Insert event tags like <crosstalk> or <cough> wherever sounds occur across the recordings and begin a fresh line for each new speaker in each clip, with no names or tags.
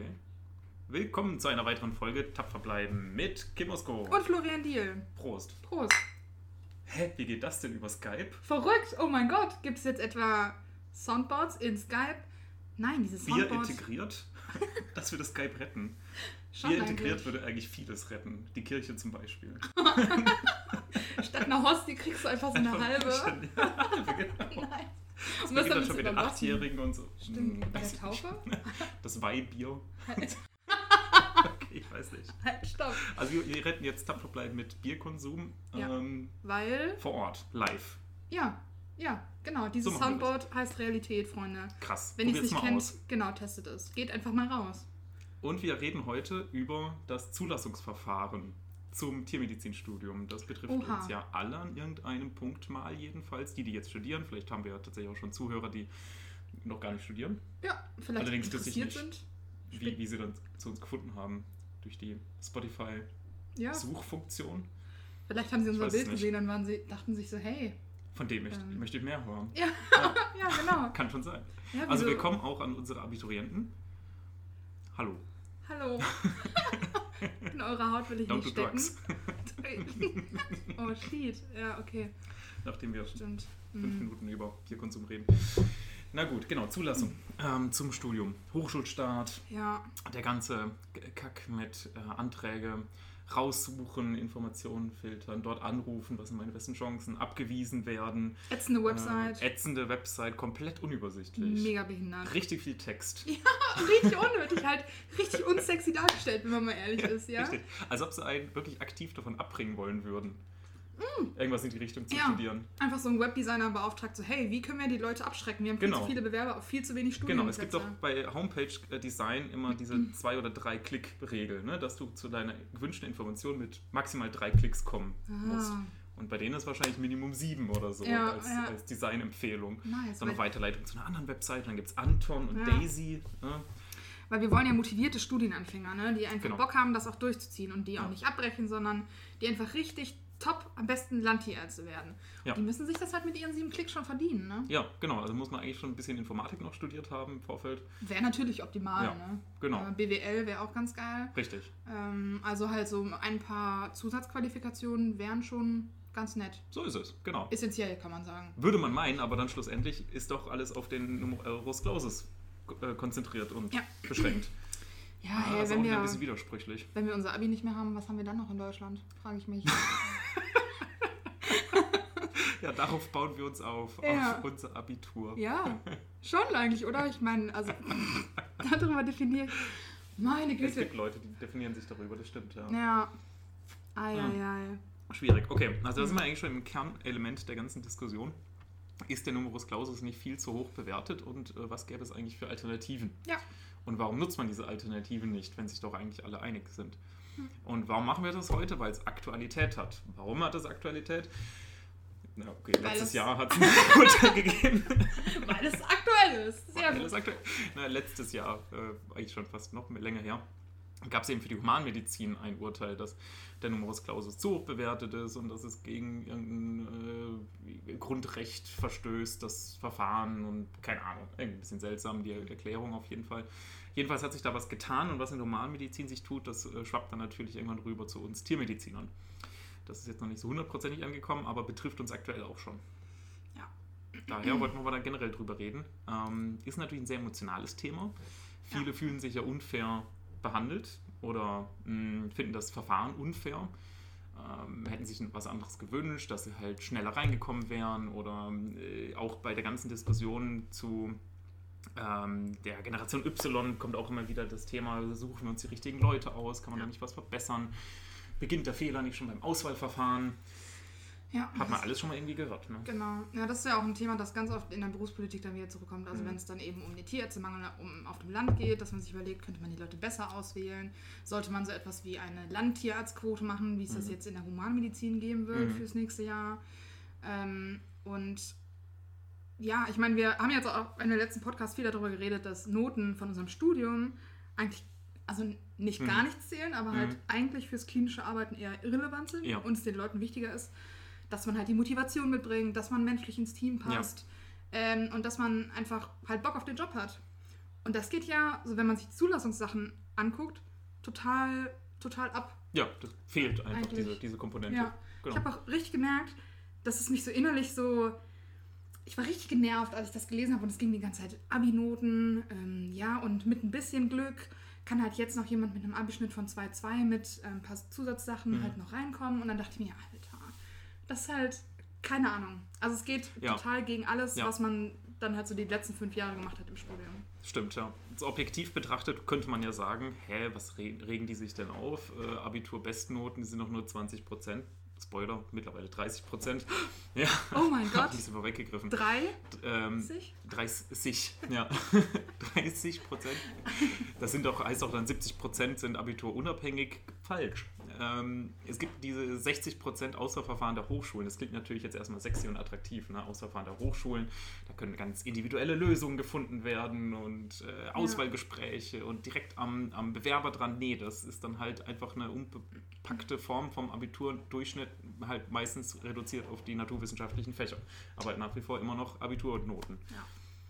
Okay. Willkommen zu einer weiteren Folge Tapfer bleiben mit Kim Osko.
Und Florian Diel.
Prost.
Prost.
Hä, wie geht das denn über Skype?
Verrückt. Oh mein Gott. Gibt es jetzt etwa Soundboards in Skype? Nein, diese
Wir
Soundboards.
integriert, <laughs> dass wir das Skype retten.
Schon
Wir integriert
eigentlich.
würde eigentlich vieles retten. Die Kirche zum Beispiel. <laughs>
Statt einer Hostie kriegst du einfach so eine halbe.
Ja, halbe, <laughs> genau.
Nein.
Das beginnt dann schon mit den? Achtjährigen und so.
Stimmt,
Hm,
bei der. Taufe? <laughs>
Das Weihbier.
Halt, <laughs>
Okay, ich weiß nicht.
halt, stopp.
Also wir, wir retten jetzt tapfer bleiben mit Bierkonsum
Ja.
ähm,
Weil,
vor Ort, live.
ja, ja, genau. Dieses
So
Soundboard heißt Realität, Freunde.
Krass.
Wenn ihr es nicht kennt,
aus.
genau, testet es. Geht einfach mal raus.
Und wir reden heute über das Zulassungsverfahren zum Tiermedizinstudium. Das betrifft
Oha.
uns ja alle an irgendeinem Punkt mal jedenfalls. Die, die jetzt studieren, vielleicht haben wir ja tatsächlich auch schon Zuhörer, die noch gar nicht studieren.
Ja, vielleicht
Allerdings
interessiert
nicht.
sind.
Wie, wie sie dann zu uns gefunden haben. Durch die
Ja,
Spotify-Suchfunktion.
vielleicht haben sie unser Bild gesehen und waren sie, dachten sich so, hey,
Von dem möchte,
Ähm.
möchte ich mehr hören.
ja,
Ja, <laughs>
ja, genau.
kann schon sein.
Ja,
Also willkommen auch an unsere Abiturienten. Hallo.
Hallo. <laughs> <laughs> In eure Haut will ich
Don't
nicht
do
stecken.
drugs. <laughs>
oh, shit. Ja, okay.
Nachdem wir
Stimmt.
fünf
Hm.
Minuten über Bierkonsum reden. Na gut, genau, Zulassung ähm, zum Studium. Hochschulstart,
Ja,
der ganze Kack mit äh, Anträge raussuchen, Informationen filtern, dort anrufen, was sind meine besten Chancen, abgewiesen werden.
ätzende Website.
Äh, ätzende Website, komplett unübersichtlich.
Mega behindert.
Richtig viel Text. <laughs>
Richtig unnötig, halt richtig unsexy dargestellt, wenn man mal ehrlich ist, ja?
Richtig. Als ob sie einen wirklich aktiv davon abbringen wollen würden. Irgendwas in die Richtung zu
Mm. Ja.
studieren.
Einfach so ein Webdesigner beauftragt, so, hey, wie können wir die Leute abschrecken? Wir haben viel
Genau.
zu viele Bewerber auf viel zu wenig
Genau, es gibt doch bei Homepage-Design immer diese zwei- oder drei Klick-Regel, ne? dass du zu deiner gewünschten Information mit maximal drei Klicks kommen musst.
Ah,
Und bei denen ist wahrscheinlich Minimum sieben oder so
Ja,
als,
ja.
als Designempfehlung.
nice.
So eine Weiterleitung zu einer anderen Website, dann gibt es Anton und
Ja.
Daisy. Ne?
weil wir wollen ja motivierte Studienanfänger, ne? die einfach
Genau.
Bock haben, das auch durchzuziehen und die auch nicht abbrechen, sondern die einfach richtig top, am besten Landtierärzte werden.
Ja.
Die müssen sich das halt mit ihren sieben Klicks schon verdienen. Ne?
Ja, genau. Also muss man eigentlich schon ein bisschen Informatik noch studiert haben im Vorfeld.
Wäre natürlich optimal.
Ja,
ne?
genau.
Äh, BWL wäre auch ganz geil.
Richtig.
Ähm, also halt so ein paar Zusatzqualifikationen wären schon ganz nett.
So ist es, genau.
Essentiell, kann man sagen.
Würde man meinen, aber dann schlussendlich ist doch alles auf den Numerus Clausus äh, konzentriert und
Ja.
beschränkt.
Ja,
Ah,
hey,
das ist auch
wenn,
wieder ein
wir,
bisschen widersprüchlich.
wenn wir unser Abi nicht mehr haben, was haben wir dann noch in Deutschland? Frage ich mich. <laughs> <laughs>
Ja, darauf bauen wir uns auf,
Ja.
auf unser Abitur.
ja, schon eigentlich, oder? Ich meine, also <laughs> darüber definiere ich. Meine
Es
Güte.
gibt Leute, die definieren sich darüber, das stimmt, ja.
Ja. Ei, ei, ei.
Schwierig. Okay, also da sind wir eigentlich schon im Kernelement der ganzen Diskussion. Ist der Numerus Clausus nicht viel zu hoch bewertet und äh, was gäbe es eigentlich für Alternativen?
Ja.
Und warum nutzt man diese Alternativen nicht, wenn sich doch eigentlich alle einig sind? Und warum machen wir das heute? Weil es Aktualität hat. Warum hat es Aktualität? Na, okay,
Weil
letztes
es-
Jahr hat es <laughs> einen runtergegeben.
Weil es aktuell ist. Sehr
Weil
gut.
es aktuell, na, letztes Jahr, äh, eigentlich schon fast noch länger her, gab es eben für die Humanmedizin ein Urteil, dass der Numerus Clausus zu hoch bewertet ist und dass es gegen irgendein äh, Grundrecht verstößt, das Verfahren und keine Ahnung, irgendwie ein bisschen seltsam, die Erklärung auf jeden Fall. Jedenfalls hat sich da was getan und was in der Humanmedizin sich tut, das äh, schwappt dann natürlich irgendwann rüber zu uns Tiermedizinern. Das ist jetzt noch nicht so hundertprozentig angekommen, aber betrifft uns aktuell auch schon.
Ja.
Daher wollten wir da generell drüber reden. Ähm, ist natürlich ein sehr emotionales Thema. Viele
Ja.
fühlen sich ja unfair behandelt oder mh, finden das Verfahren unfair. Ähm, hätten sich was anderes gewünscht, dass sie halt schneller reingekommen wären oder äh, auch bei der ganzen Diskussion zu ähm, der Generation Y kommt auch immer wieder das Thema, suchen wir uns die richtigen Leute aus, kann man
Ja.
da nicht was verbessern? Beginnt der Fehler nicht schon beim Auswahlverfahren?
Ja,
Hat man
das-
alles schon mal irgendwie gehört. Ne?
Genau. Ja, das ist ja auch ein Thema, das ganz oft in der Berufspolitik dann wieder zurückkommt. Also
Mhm.
wenn es dann eben um den Tierärztemangel um, auf dem Land geht, dass man sich überlegt, könnte man die Leute besser auswählen? Sollte man so etwas wie eine Landtierarztquote machen, wie es das
Mhm.
jetzt in der Humanmedizin geben wird
Mhm.
fürs nächste Jahr? Ähm, und ja, ich meine, wir haben jetzt auch in der letzten Podcast viel darüber geredet, dass Noten von unserem Studium eigentlich, also nicht
Mhm.
gar nichts zählen, aber halt
Mhm.
eigentlich fürs klinische Arbeiten eher irrelevant sind
Ja.
und es den Leuten wichtiger ist, dass man halt die Motivation mitbringt, dass man menschlich ins Team passt ähm, und dass man einfach halt Bock auf den Job hat. Und das geht ja, so wenn man sich Zulassungssachen anguckt, total, total ab.
Ja, das fehlt einfach,
Eigentlich.
diese, diese Komponente.
Ja.
Genau.
Ich habe auch richtig gemerkt, dass es mich so innerlich so. Ich war richtig genervt, als ich das gelesen habe und es ging die ganze Zeit Abi-Noten. Ähm, ja, und mit ein bisschen Glück kann halt jetzt noch jemand mit einem Abischnitt von 2,2 mit ähm, ein paar Zusatzsachen
Mhm.
halt noch reinkommen. Und dann dachte ich mir, Alter, das ist halt keine Ahnung. Also es geht
Ja.
total gegen alles,
Ja.
was man dann halt so die letzten fünf Jahre gemacht hat im Studium.
Stimmt, ja. So objektiv betrachtet könnte man ja sagen, hä, was re regen die sich denn auf? Äh, Abitur-Bestnoten, die sind doch nur 20 Prozent. Spoiler, mittlerweile 30 Prozent. <gasps> Ja,
Oh mein <laughs> Gott.
ein bisschen vorweggegriffen.
Drei?
Ähm,
Sich?
30, ja. <laughs> <laughs> 30 Prozent. Das sind doch, heißt auch dann 70 Prozent sind abiturunabhängig. Falsch. Ähm, es gibt diese 60 Prozent Auswahlverfahren der Hochschulen. Das klingt natürlich jetzt erstmal sexy und attraktiv. Ne? Auswahlverfahren der Hochschulen. Da können ganz individuelle Lösungen gefunden werden und äh, Auswahlgespräche und direkt am, am Bewerber dran. Nee, das ist dann halt einfach eine unbepackte Form vom Abiturdurchschnitt, halt meistens reduziert auf die naturwissenschaftlichen Fächer. Aber nach wie vor immer noch Abiturnoten.
Ja,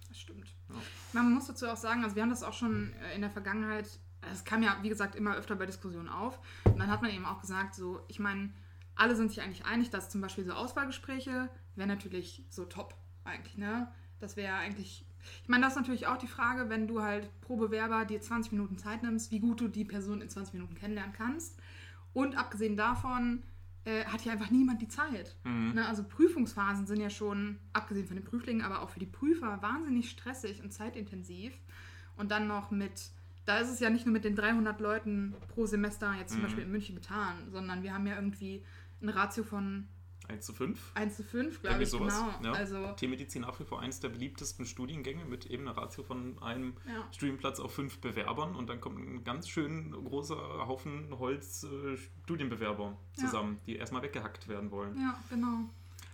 das stimmt.
Ja.
Man muss dazu auch sagen, also wir haben das auch schon äh, in der Vergangenheit, es kam ja, wie gesagt, immer öfter bei Diskussionen auf. Und dann hat man eben auch gesagt, so, ich meine, alle sind sich eigentlich einig, dass zum Beispiel so Auswahlgespräche wäre natürlich so top eigentlich, ne? Das wäre eigentlich. Ich meine, das ist natürlich auch die Frage, wenn du halt pro Bewerber dir 20 Minuten Zeit nimmst, wie gut du die Person in 20 Minuten kennenlernen kannst. Und abgesehen davon äh, hat ja einfach niemand die Zeit.
Mhm.
Ne, also Prüfungsphasen sind ja schon, abgesehen von den Prüflingen, aber auch für die Prüfer wahnsinnig stressig und zeitintensiv. Und dann noch mit, da ist es ja nicht nur mit den 300 Leuten pro Semester jetzt zum
Mhm.
Beispiel in München getan, sondern wir haben ja irgendwie ein Ratio von
1 zu 5.
1 zu 5, glaube ich,
sowas.
genau.
Ja.
Also,
Tiermedizin nach wie vor eines der beliebtesten Studiengänge mit eben einer Ratio von einem
ja.
Studienplatz auf fünf Bewerbern und dann kommt ein ganz schön großer Haufen Holz äh, Studienbewerber
Ja.
zusammen, die erstmal weggehackt werden wollen.
ja, genau.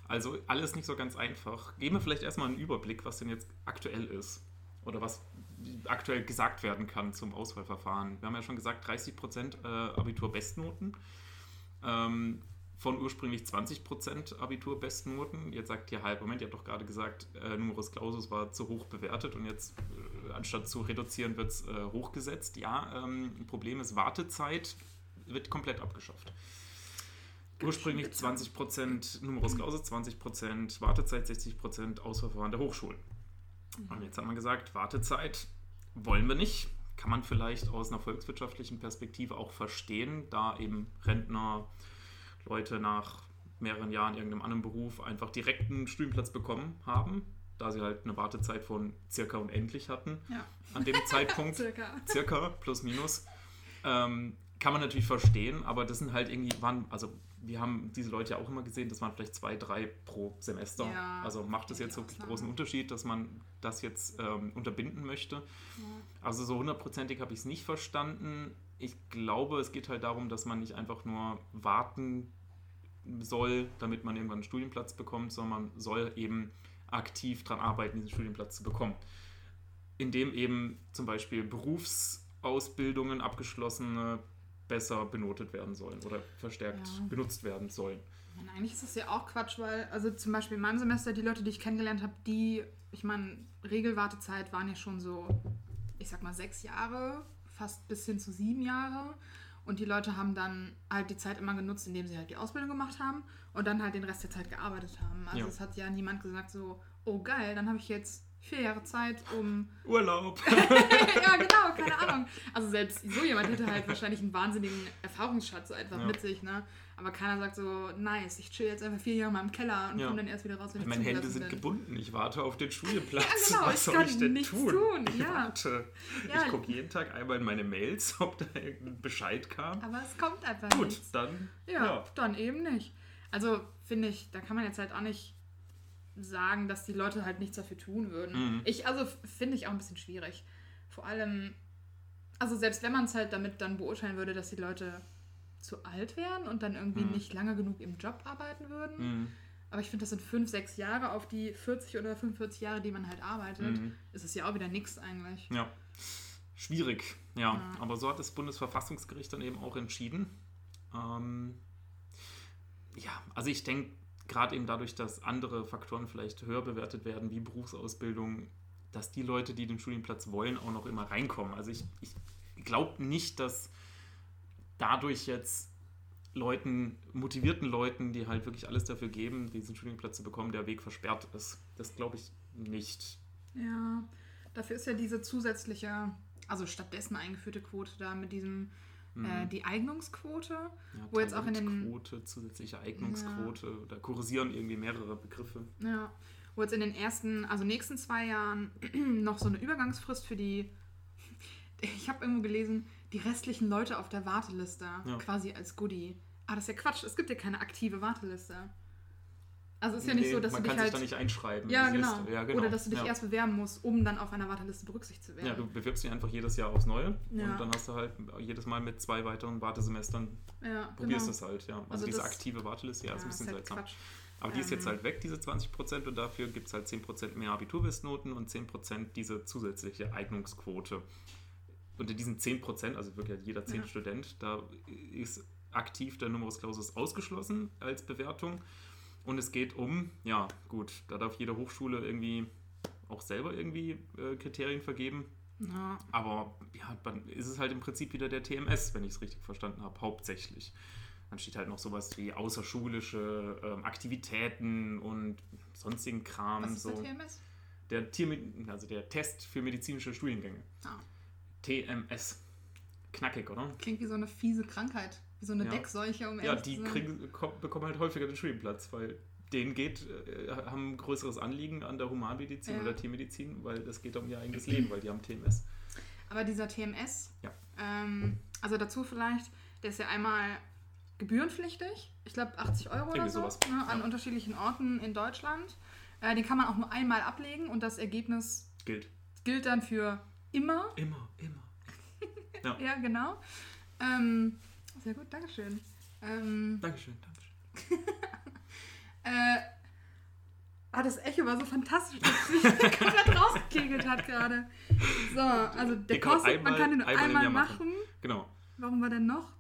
Also alles nicht so ganz einfach. Geben wir vielleicht erstmal einen Überblick, was denn jetzt aktuell ist oder was aktuell gesagt werden kann zum Auswahlverfahren. Wir haben ja schon gesagt, 30% äh, Abitur-Bestnoten. Ähm, von ursprünglich 20% Abitur-Bestnoten. Jetzt sagt ihr halb, Moment, ihr habt doch gerade gesagt, äh, Numerus Clausus war zu hoch bewertet und jetzt äh, anstatt zu reduzieren wird es äh, hochgesetzt. Ja, ähm, Problem ist, Wartezeit wird komplett abgeschafft. Ursprünglich
schön
20% Numerus Clausus, 20% Wartezeit, 60% Auswahlverfahren der Hochschulen. Und jetzt hat man gesagt, Wartezeit wollen wir nicht. Kann man vielleicht aus einer volkswirtschaftlichen Perspektive auch verstehen, da eben Rentner, Leute nach mehreren Jahren in irgendeinem anderen Beruf einfach direkt einen Studienplatz bekommen haben, da sie halt eine Wartezeit von circa unendlich hatten
Ja,
an dem <laughs> Zeitpunkt
circa.
circa, plus minus. Ähm, kann man natürlich verstehen, aber das sind halt irgendwie, waren, also wir haben diese Leute ja auch immer gesehen, das waren vielleicht zwei, drei pro Semester.
Ja,
also macht das jetzt wirklich großen Unterschied, dass man das jetzt ähm, unterbinden möchte.
Ja.
Also so hundertprozentig habe ich es nicht verstanden. Ich glaube, es geht halt darum, dass man nicht einfach nur warten soll, damit man irgendwann einen Studienplatz bekommt, sondern man soll eben aktiv daran arbeiten, diesen Studienplatz zu bekommen. Indem eben zum Beispiel Berufsausbildungen, abgeschlossene, besser benotet werden sollen oder verstärkt
Ja.
benutzt werden sollen.
Und eigentlich ist das ja auch Quatsch, weil, also zum Beispiel in meinem Semester, die Leute, die ich kennengelernt habe, die, ich meine, Regelwartezeit waren ja schon so, ich sag mal, sechs Jahre, fast bis hin zu sieben Jahre. Und die Leute haben dann halt die Zeit immer genutzt, indem sie halt die Ausbildung gemacht haben und dann halt den Rest der Zeit gearbeitet haben. Also
Ja.
es hat ja niemand gesagt so, oh geil, dann habe ich jetzt vier Jahre Zeit, um <laughs>
Urlaub! <laughs>
ja, genau, keine Ahnung. Also selbst so jemand hätte halt wahrscheinlich einen wahnsinnigen Erfahrungsschatz so einfach
Ja.
mit sich, ne? Aber keiner sagt so, nice, ich chill jetzt einfach vier Jahre mal im Keller und
Ja.
komme dann erst wieder raus, wenn ich
Meine Hände sind
bin.
gebunden. Ich warte auf den Studienplatz. <laughs>
Ja, genau,
Was
ich
soll
kann
ich denn
nichts
tun?
tun,
Ich
ja.
warte.
Ja.
Ich gucke jeden Tag einmal in meine Mails, ob da irgendein Bescheid kam.
Aber es kommt einfach
Gut,
nichts.
dann.
Ja,
ja.
dann eben nicht. Also finde ich, da kann man jetzt halt auch nicht sagen, dass die Leute halt nichts dafür tun würden.
Mhm.
Ich, also finde ich auch ein bisschen schwierig. Vor allem, also selbst wenn man es halt damit dann beurteilen würde, dass die Leute zu alt wären und dann irgendwie
Mhm.
nicht lange genug im Job arbeiten würden.
Mhm.
Aber ich finde, das sind fünf, sechs Jahre auf die 40 oder 45 Jahre, die man halt arbeitet.
Mhm.
Ist es ja auch wieder nichts eigentlich.
Ja. Schwierig, ja.
Ja.
Aber so hat das Bundesverfassungsgericht dann eben auch entschieden. Ähm, ja, also ich denke, gerade eben dadurch, dass andere Faktoren vielleicht höher bewertet werden, wie Berufsausbildung, dass die Leute, die den Studienplatz wollen, auch noch immer reinkommen. Also ich, ich glaube nicht, dass dadurch jetzt Leuten, motivierten Leuten, die halt wirklich alles dafür geben, diesen Studienplatz zu bekommen, der Weg versperrt ist. Das glaube ich nicht.
Ja, dafür ist ja diese zusätzliche, also stattdessen eingeführte Quote da mit diesem, äh, die Eignungsquote,
Ja,
wo jetzt auch in den,
Talentquote, zusätzliche Eignungsquote, da kursieren irgendwie mehrere Begriffe.
ja, wo jetzt in den ersten, also nächsten zwei Jahren <clears throat> noch so eine Übergangsfrist für die, <laughs> ich habe irgendwo gelesen, die restlichen Leute auf der Warteliste
Ja.
quasi als Goodie. Ah, das ist ja Quatsch, es gibt ja keine aktive Warteliste. Also es ist ja nicht
Nee,
so, dass
man
du dich
kann
halt
sich da nicht einschreiben.
Ja
in
genau.
Ja, genau.
Oder dass du dich
ja.
erst bewerben musst, um dann auf einer Warteliste berücksichtigt zu werden.
Ja, du bewirbst dich einfach jedes Jahr aufs Neue
Ja.
und dann hast du halt jedes Mal mit zwei weiteren Wartesemestern
Ja,
probierst
genau.
es halt, ja. Also,
Also
diese aktive Warteliste, ja, ist ein bisschen
ist halt
seltsam.
Quatsch.
Aber die ist jetzt
Ähm.
halt weg, diese 20% und dafür gibt es halt 10% mehr Abiturwissnoten und 10% diese zusätzliche Eignungsquote. Unter diesen 10%, also wirklich jeder 10
Ja.
Student, da ist aktiv der Numerus Clausus ausgeschlossen als Bewertung. Und es geht um, ja gut, da darf jede Hochschule irgendwie auch selber irgendwie äh, Kriterien vergeben.
Ja,
Aber ja, dann ist es halt im Prinzip wieder der TMS, wenn ich es richtig verstanden habe, hauptsächlich. Dann steht halt noch sowas wie außerschulische ähm, Aktivitäten und sonstigen Kram.
was ist
so.
der TMS?
Der, Tier, also der Test für medizinische Studiengänge.
Ah,
TMS. Knackig, oder?
klingt wie so eine fiese Krankheit. Wie so eine
Ja.
Deckseuche, um
Ja, die kriegen, ko- bekommen halt häufiger den Studienplatz, weil denen geht, äh, haben ein größeres Anliegen an der Humanmedizin
Ja.
oder Tiermedizin, weil das geht um ihr eigenes Leben, weil die haben TMS.
Aber dieser TMS,
Ja.
ähm, also dazu vielleicht, der ist ja einmal gebührenpflichtig. Ich glaube 80 Euro oder
Irgendwie
so,
sowas,
ne, an
ja.
unterschiedlichen Orten in Deutschland. Äh, den kann man auch nur einmal ablegen und das Ergebnis
Gilt.
gilt dann für immer.
Immer, immer.
Ja, <laughs> genau. Ähm, sehr gut, Dankeschön. Ähm,
Dankeschön, Dankeschön. <laughs>
äh, ah, das Echo war so fantastisch, dass es mich <laughs> komplett rausgekegelt hat gerade. So, also der
kann man
kostet, man
einmal-
kann den nur
einmal
einmal machen.
machen. Genau.
Warum war denn noch?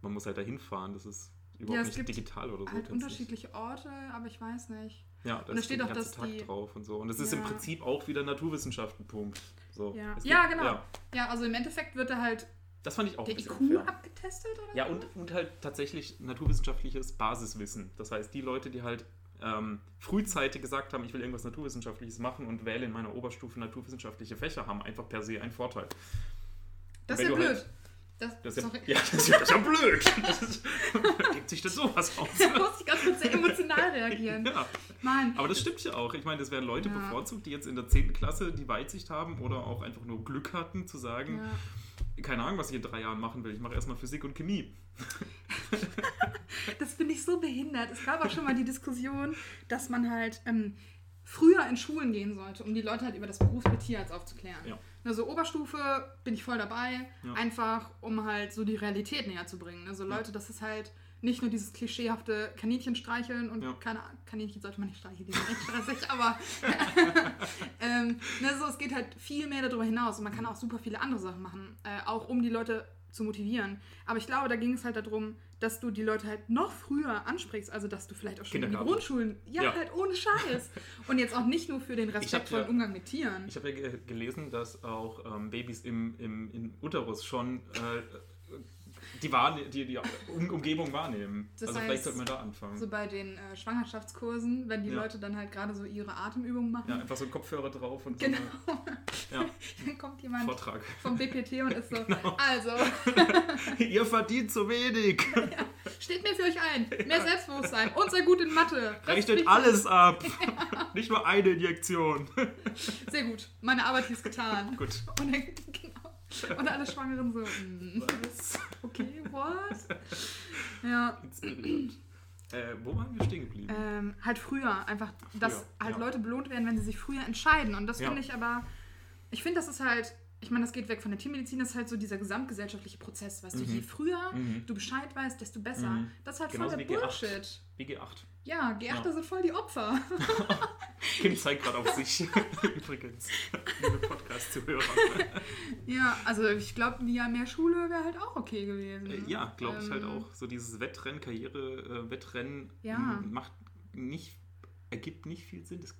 Man muss halt dahin fahren, das ist überhaupt
Ja,
nicht digital oder so.
Halt unterschiedliche Orte, aber ich weiß nicht.
Ja, da
Und da steht
der
auch, dass
Tag
die-
drauf und so. Und es ist im
Ja.
Prinzip auch wieder Naturwissenschaften, Punkt. So.
Ja, ja genau.
Ja,
Ja, also im Endeffekt wird da halt
das fand ich auch
der IQ
unfair.
abgetestet oder
Ja, und, und halt tatsächlich naturwissenschaftliches Basiswissen. Das heißt, die Leute, die halt ähm, frühzeitig gesagt haben, ich will irgendwas Naturwissenschaftliches machen und wähle in meiner Oberstufe naturwissenschaftliche Fächer, haben einfach per se einen Vorteil.
Das ist ja blöd.
halt-
das,
Das ist ja, ja, das ist ja, das ist ja blöd. <laughs> Das ist, gibt sich das sowas aus. <laughs>
Da muss ich ganz kurz sehr emotional reagieren.
Ja.
Mann.
Aber das stimmt ja auch. Ich meine, das werden Leute
Ja.
bevorzugt, die jetzt in der 10. Klasse die Weitsicht haben oder auch einfach nur Glück hatten, zu sagen. Keine Ahnung, was ich in drei Jahren machen will. Ich mache erstmal Physik und Chemie. <laughs>
Das finde ich so behindert. Es gab auch schon mal die Diskussion, dass man halt ähm, früher in Schulen gehen sollte, um die Leute halt über das Berufsbild Tierarzt aufzuklären.
Ja.
Also Oberstufe bin ich voll dabei,
Ja.
einfach um halt so die Realität näher zu bringen. Also
Ja.
Leute, das ist halt nicht nur dieses klischeehafte Kaninchen streicheln und
Ja.
keine Kaninchen sollte man nicht streicheln, die sind echt stressig, <laughs> aber <laughs> ähm, ne, so, es geht halt viel mehr darüber hinaus und man kann auch super viele andere Sachen machen, äh, auch um die Leute zu motivieren. Aber ich glaube, da ging es halt darum, dass du die Leute halt noch früher ansprichst, also dass du vielleicht auch schon in
Kindergarten.
Grundschulen, ja,
Ja.
halt ohne Scheiß. <laughs> Und jetzt auch nicht nur für den respektvollen
ja-
Umgang mit Tieren.
Ich habe ja ge- gelesen, dass auch ähm, Babys im, im, im Uterus schon äh, die, Wahrne die, die um Umgebung wahrnehmen.
Das
also
heißt,
vielleicht sollte man da anfangen.
So bei den äh, Schwangerschaftskursen, wenn die
Ja.
Leute dann halt gerade so ihre Atemübungen machen,
ja, einfach so Kopfhörer drauf und so
genau,
eine, <laughs> ja,
dann kommt jemand
Vortrag.
vom BPT und ist so, <laughs>
Genau.
also, <laughs>
Ihr verdient zu wenig.
steht mir für euch ein, mehr Selbstbewusstsein und sehr gut in Mathe.
Rechnet alles ab. Nicht nur eine Injektion.
Sehr gut, meine Arbeit ist getan.
Gut.
Und dann. Und alle Schwangeren so, mm,
Was?
okay, what? Ja.
Äh, wo waren wir stehen geblieben?
ähm, halt früher, einfach, dass
Früher,
halt
ja.
Leute belohnt werden, wenn sie sich früher entscheiden. Und das
Ja.
finde ich aber, ich finde, das ist halt, ich meine, das geht weg von der Tiermedizin, das ist halt so dieser gesamtgesellschaftliche Prozess, weißt du,
Mhm.
je früher
Mhm.
du Bescheid weißt, desto besser.
Mhm.
Das ist halt
Genauso
voll der
wie G8.
Bullshit.
BG8.
Ja, G8
Ja.
sind voll die Opfer. <laughs>
Kim zeigt gerade auf sich. <laughs> Übrigens. Liebe Podcast-Zuhörer. <laughs>
ja, also ich glaube, ein Jahr mehr Schule wäre halt auch okay gewesen.
Äh, ja, glaube ich halt
Ähm,
auch. So dieses Wettrennen, Karriere-Wettrennen
Ja.
macht nicht, ergibt nicht viel Sinn. Das,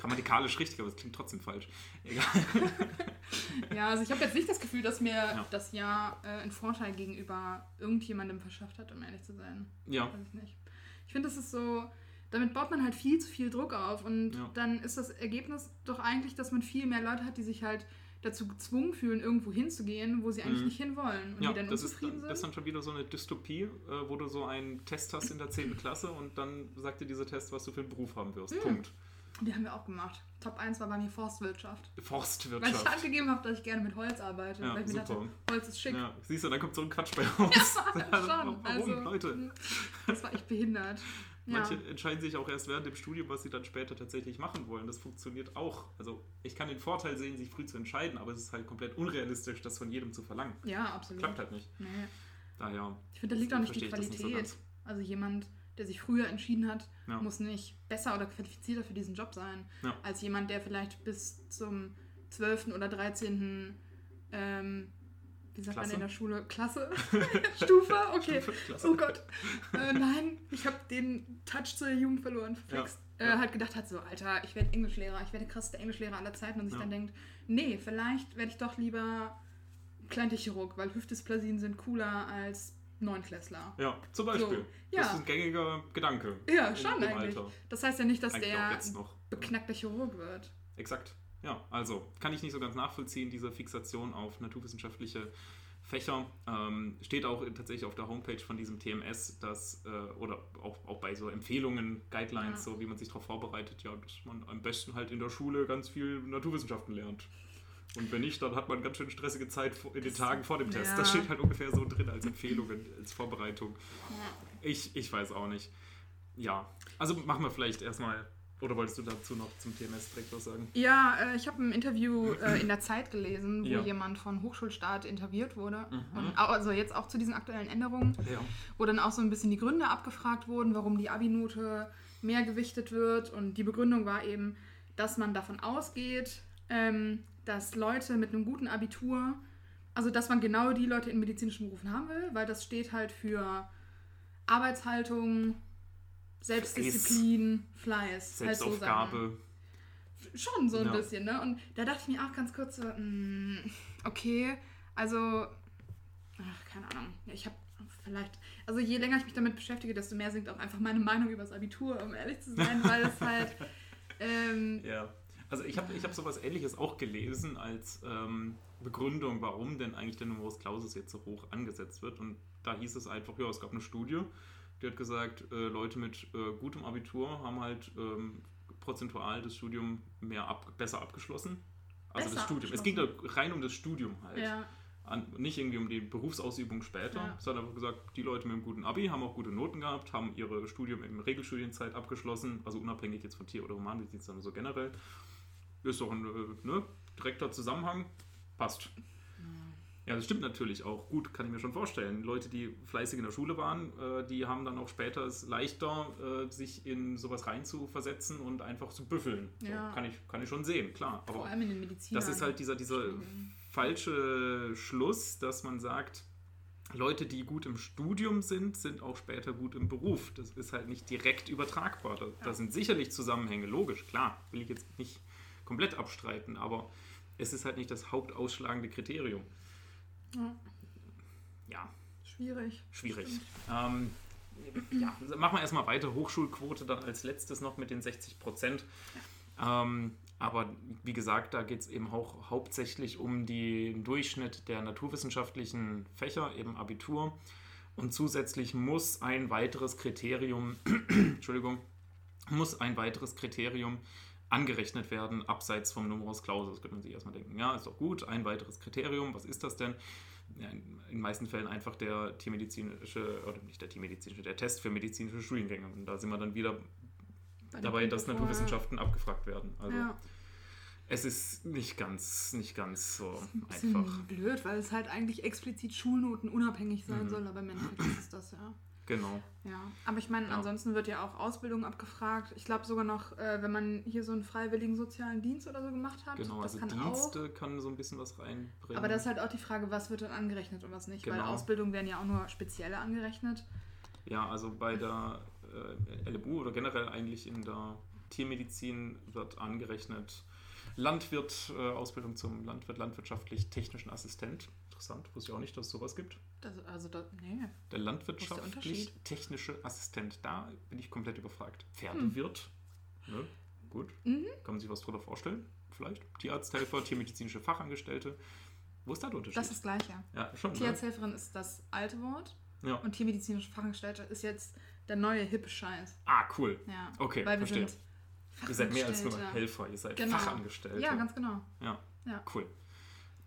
grammatikalisch richtig, aber es klingt trotzdem falsch. Egal. <laughs>
Ja, also ich habe jetzt nicht das Gefühl, dass mir
Ja.
das Jahr äh, einen Vorteil gegenüber irgendjemandem verschafft hat, um ehrlich zu sein.
Ja,
Weiß ich nicht. Ich finde, das ist so, damit baut man halt viel zu viel Druck auf und
Ja.
dann ist das Ergebnis doch eigentlich, dass man viel mehr Leute hat, die sich halt dazu gezwungen fühlen, irgendwo hinzugehen, wo sie eigentlich
Mhm.
nicht hinwollen und
ja
die dann
das, ist,
unzufrieden
das ist
sind.
dann schon wieder so eine Dystopie, äh, wo du so einen Test hast in der 10. Klasse und dann sagt dir dieser Test, was du für einen Beruf haben wirst.
Mhm.
Punkt.
Die haben wir auch gemacht. Top 1 war bei mir Forstwirtschaft. Weil ich
Forstwirtschaft.
angegeben habe, dass ich gerne mit Holz arbeite.
Ja,
weil ich mir
super.
dachte, Holz ist schick.
Ja, siehst du, dann kommt so ein Quatsch bei <laughs> raus. Also, <laughs>
Schon,
Warum,
also,
Leute?
Das war echt behindert. Ja.
Manche entscheiden sich auch erst während dem Studium, was sie dann später tatsächlich machen wollen. Das funktioniert auch. Also ich kann den Vorteil sehen, sich früh zu entscheiden, aber es ist halt komplett unrealistisch, das von jedem zu verlangen.
ja, absolut.
Klappt halt nicht.
Nee.
Daher,
Ich finde, da liegt auch nicht die
das nicht so
Qualität. also jemand, der sich früher entschieden hat,
Ja.
muss nicht besser oder qualifizierter für diesen Job sein,
Ja.
als jemand, der vielleicht bis zum 12. oder 13. Ähm, wie sagt
Klasse?
man in der Schule? Klasse? <laughs> Stufe? Okay.
Stufe, Klasse.
Oh Gott. Äh, nein, ich habe den Touch zur Jugend verloren. Verflixt.
Ja.
Äh,
Ja.
halt gedacht hat, so, Alter, ich werde Englischlehrer, ich werde der krasseste Englischlehrer aller Zeiten und sich dann denkt, nee, vielleicht werde ich doch lieber Kleintierchirurg, weil Hüftdysplasien sind cooler als Neunklässler.
Ja, zum Beispiel.
So, ja.
Das ist ein gängiger Gedanke.
Ja, schon eigentlich.
Alter.
Das heißt ja nicht, dass
Eigentlich
der beknackter Chirurg wird.
Exakt. Ja, also kann ich nicht so ganz nachvollziehen, diese Fixation auf naturwissenschaftliche Fächer. Ähm, steht auch tatsächlich auf der Homepage von diesem TMS, dass, äh, oder auch, auch bei so Empfehlungen, Guidelines,
Ja.
so wie man sich darauf vorbereitet, ja, dass man am besten halt in der Schule ganz viel Naturwissenschaften lernt. Und wenn nicht, dann hat man ganz schön stressige Zeit in den Tagen vor dem Test.
ja.
Das steht halt ungefähr so drin als Empfehlungen, als Vorbereitung. Ich, ich weiß auch nicht. Ja, also machen wir vielleicht erstmal, oder wolltest du dazu noch zum TMS direkt was sagen?
Ja, äh, ich habe ein Interview äh, in der Zeit gelesen, wo
Ja.
jemand von Hochschulstaat interviewt wurde.
Mhm.
Und, also jetzt auch zu diesen aktuellen Änderungen,
Ja.
wo dann auch so ein bisschen die Gründe abgefragt wurden, warum die Abi-Note mehr gewichtet wird. Und die Begründung war eben, dass man davon ausgeht, ähm, dass Leute mit einem guten Abitur, also dass man genau die Leute in medizinischen Berufen haben will, weil das steht halt für Arbeitshaltung, Selbstdisziplin, Fleiß. halt so Sachen.
Selbstaufgabe.
Schon so ein
Ja.
bisschen, ne? Und da dachte ich mir auch ganz kurz so, mm, okay, also, ach, keine Ahnung. Ich habe vielleicht, also je länger ich mich damit beschäftige, desto mehr sinkt auch einfach meine Meinung über das Abitur, um ehrlich zu sein, <laughs> weil es halt, ähm,
Ja, also ich habe ich hab sowas ähnliches auch gelesen als ähm, Begründung, warum denn eigentlich der Numerus Clausus jetzt so hoch angesetzt wird. Und da hieß es einfach, ja, es gab eine Studie, die hat gesagt, äh, Leute mit äh, gutem Abitur haben halt ähm, prozentual das Studium mehr ab, besser abgeschlossen. Also
Besser
das Studium. Es ging da rein um das Studium halt.
ja,
An, nicht irgendwie um die Berufsausübung später,
Ja.
sondern einfach gesagt, die Leute mit einem guten Abi haben auch gute Noten gehabt, haben ihre Studium in Regelstudienzeit abgeschlossen, also unabhängig jetzt von Tier- oder Humanmedizin, sondern so generell. Ist doch ein äh, ne, direkter Zusammenhang, passt. Ja, das stimmt natürlich auch. Gut, kann ich mir schon vorstellen. Leute, die fleißig in der Schule waren, äh, die haben dann auch später es leichter, äh, sich in sowas reinzuversetzen und einfach zu büffeln. So,
Ja.
kann, ich, kann ich schon sehen, klar.
vor
Aber
allem in den Medizin.
das ist halt dieser, dieser falsche Schluss, dass man sagt, Leute, die gut im Studium sind, sind auch später gut im Beruf. Das ist halt nicht direkt übertragbar. Da, da sind sicherlich Zusammenhänge, logisch, klar, will ich jetzt nicht komplett abstreiten, aber es ist halt nicht das hauptausschlagende Kriterium.
Ja.
Ja,
Schwierig.
schwierig. Ähm, ja, machen wir erstmal weiter. Hochschulquote dann als letztes noch mit den 60 Prozent. Ähm, aber wie gesagt, da geht es eben auch hauptsächlich um den Durchschnitt der naturwissenschaftlichen Fächer, eben Abitur. Und zusätzlich muss ein weiteres Kriterium, <clears throat> Entschuldigung, muss ein weiteres Kriterium angerechnet werden, abseits vom Numerus Clausus. Könnte man sich erstmal denken, ja, ist doch gut, ein weiteres Kriterium, was ist das denn? Ja, in den meisten Fällen einfach der tiermedizinische, oder nicht der tiermedizinische, der Test für medizinische Studiengänge. Und da sind wir dann wieder
Bei
dabei, dass
vorher.
Naturwissenschaften abgefragt werden. Also
ja.
es ist nicht ganz, nicht ganz so
Ein bisschen
einfach.
blöd, weil es halt eigentlich explizit Schulnoten unabhängig sein
Mhm.
soll, aber im Endeffekt ist es das, ja.
Genau.
Ja, aber ich meine,
Ja.
ansonsten wird ja auch Ausbildung abgefragt. Ich glaube sogar noch, äh, wenn man hier so einen freiwilligen sozialen Dienst oder so gemacht hat.
Genau,
das
also
kann auch.
Dienste kann so ein bisschen was reinbringen.
Aber das ist halt auch die Frage, was wird dann angerechnet und was nicht. Weil
Genau.
Ausbildung werden ja auch nur spezielle angerechnet.
Ja, also bei der äh, LMU oder generell eigentlich in der Tiermedizin wird angerechnet. Landwirt, äh, Ausbildung zum Landwirt, landwirtschaftlich-technischen Assistent. Interessant, wusste ich auch nicht, dass es sowas gibt.
Das, also, das, nee.
Der landwirtschaftlich-technische Assistent, da bin ich komplett überfragt. Pferdewirt, ne? gut.
Mhm.
Kann man sich was drunter vorstellen? Vielleicht. Tierarzthelfer, tiermedizinische Fachangestellte. Wo ist da der Unterschied?
Das ist das Gleiche.
ja, schon. Ne?
Tierarzthelferin ist das alte Wort
Ja.
und tiermedizinische Fachangestellte ist jetzt der neue hippe Scheiß.
Ah, cool.
Ja.
Okay,
Weil wir
verstehe.
sind
Ihr seid mehr als nur. Helfer, ihr seid
Genau.
Fachangestellte.
Ja, ganz genau.
Ja,
Ja.
cool.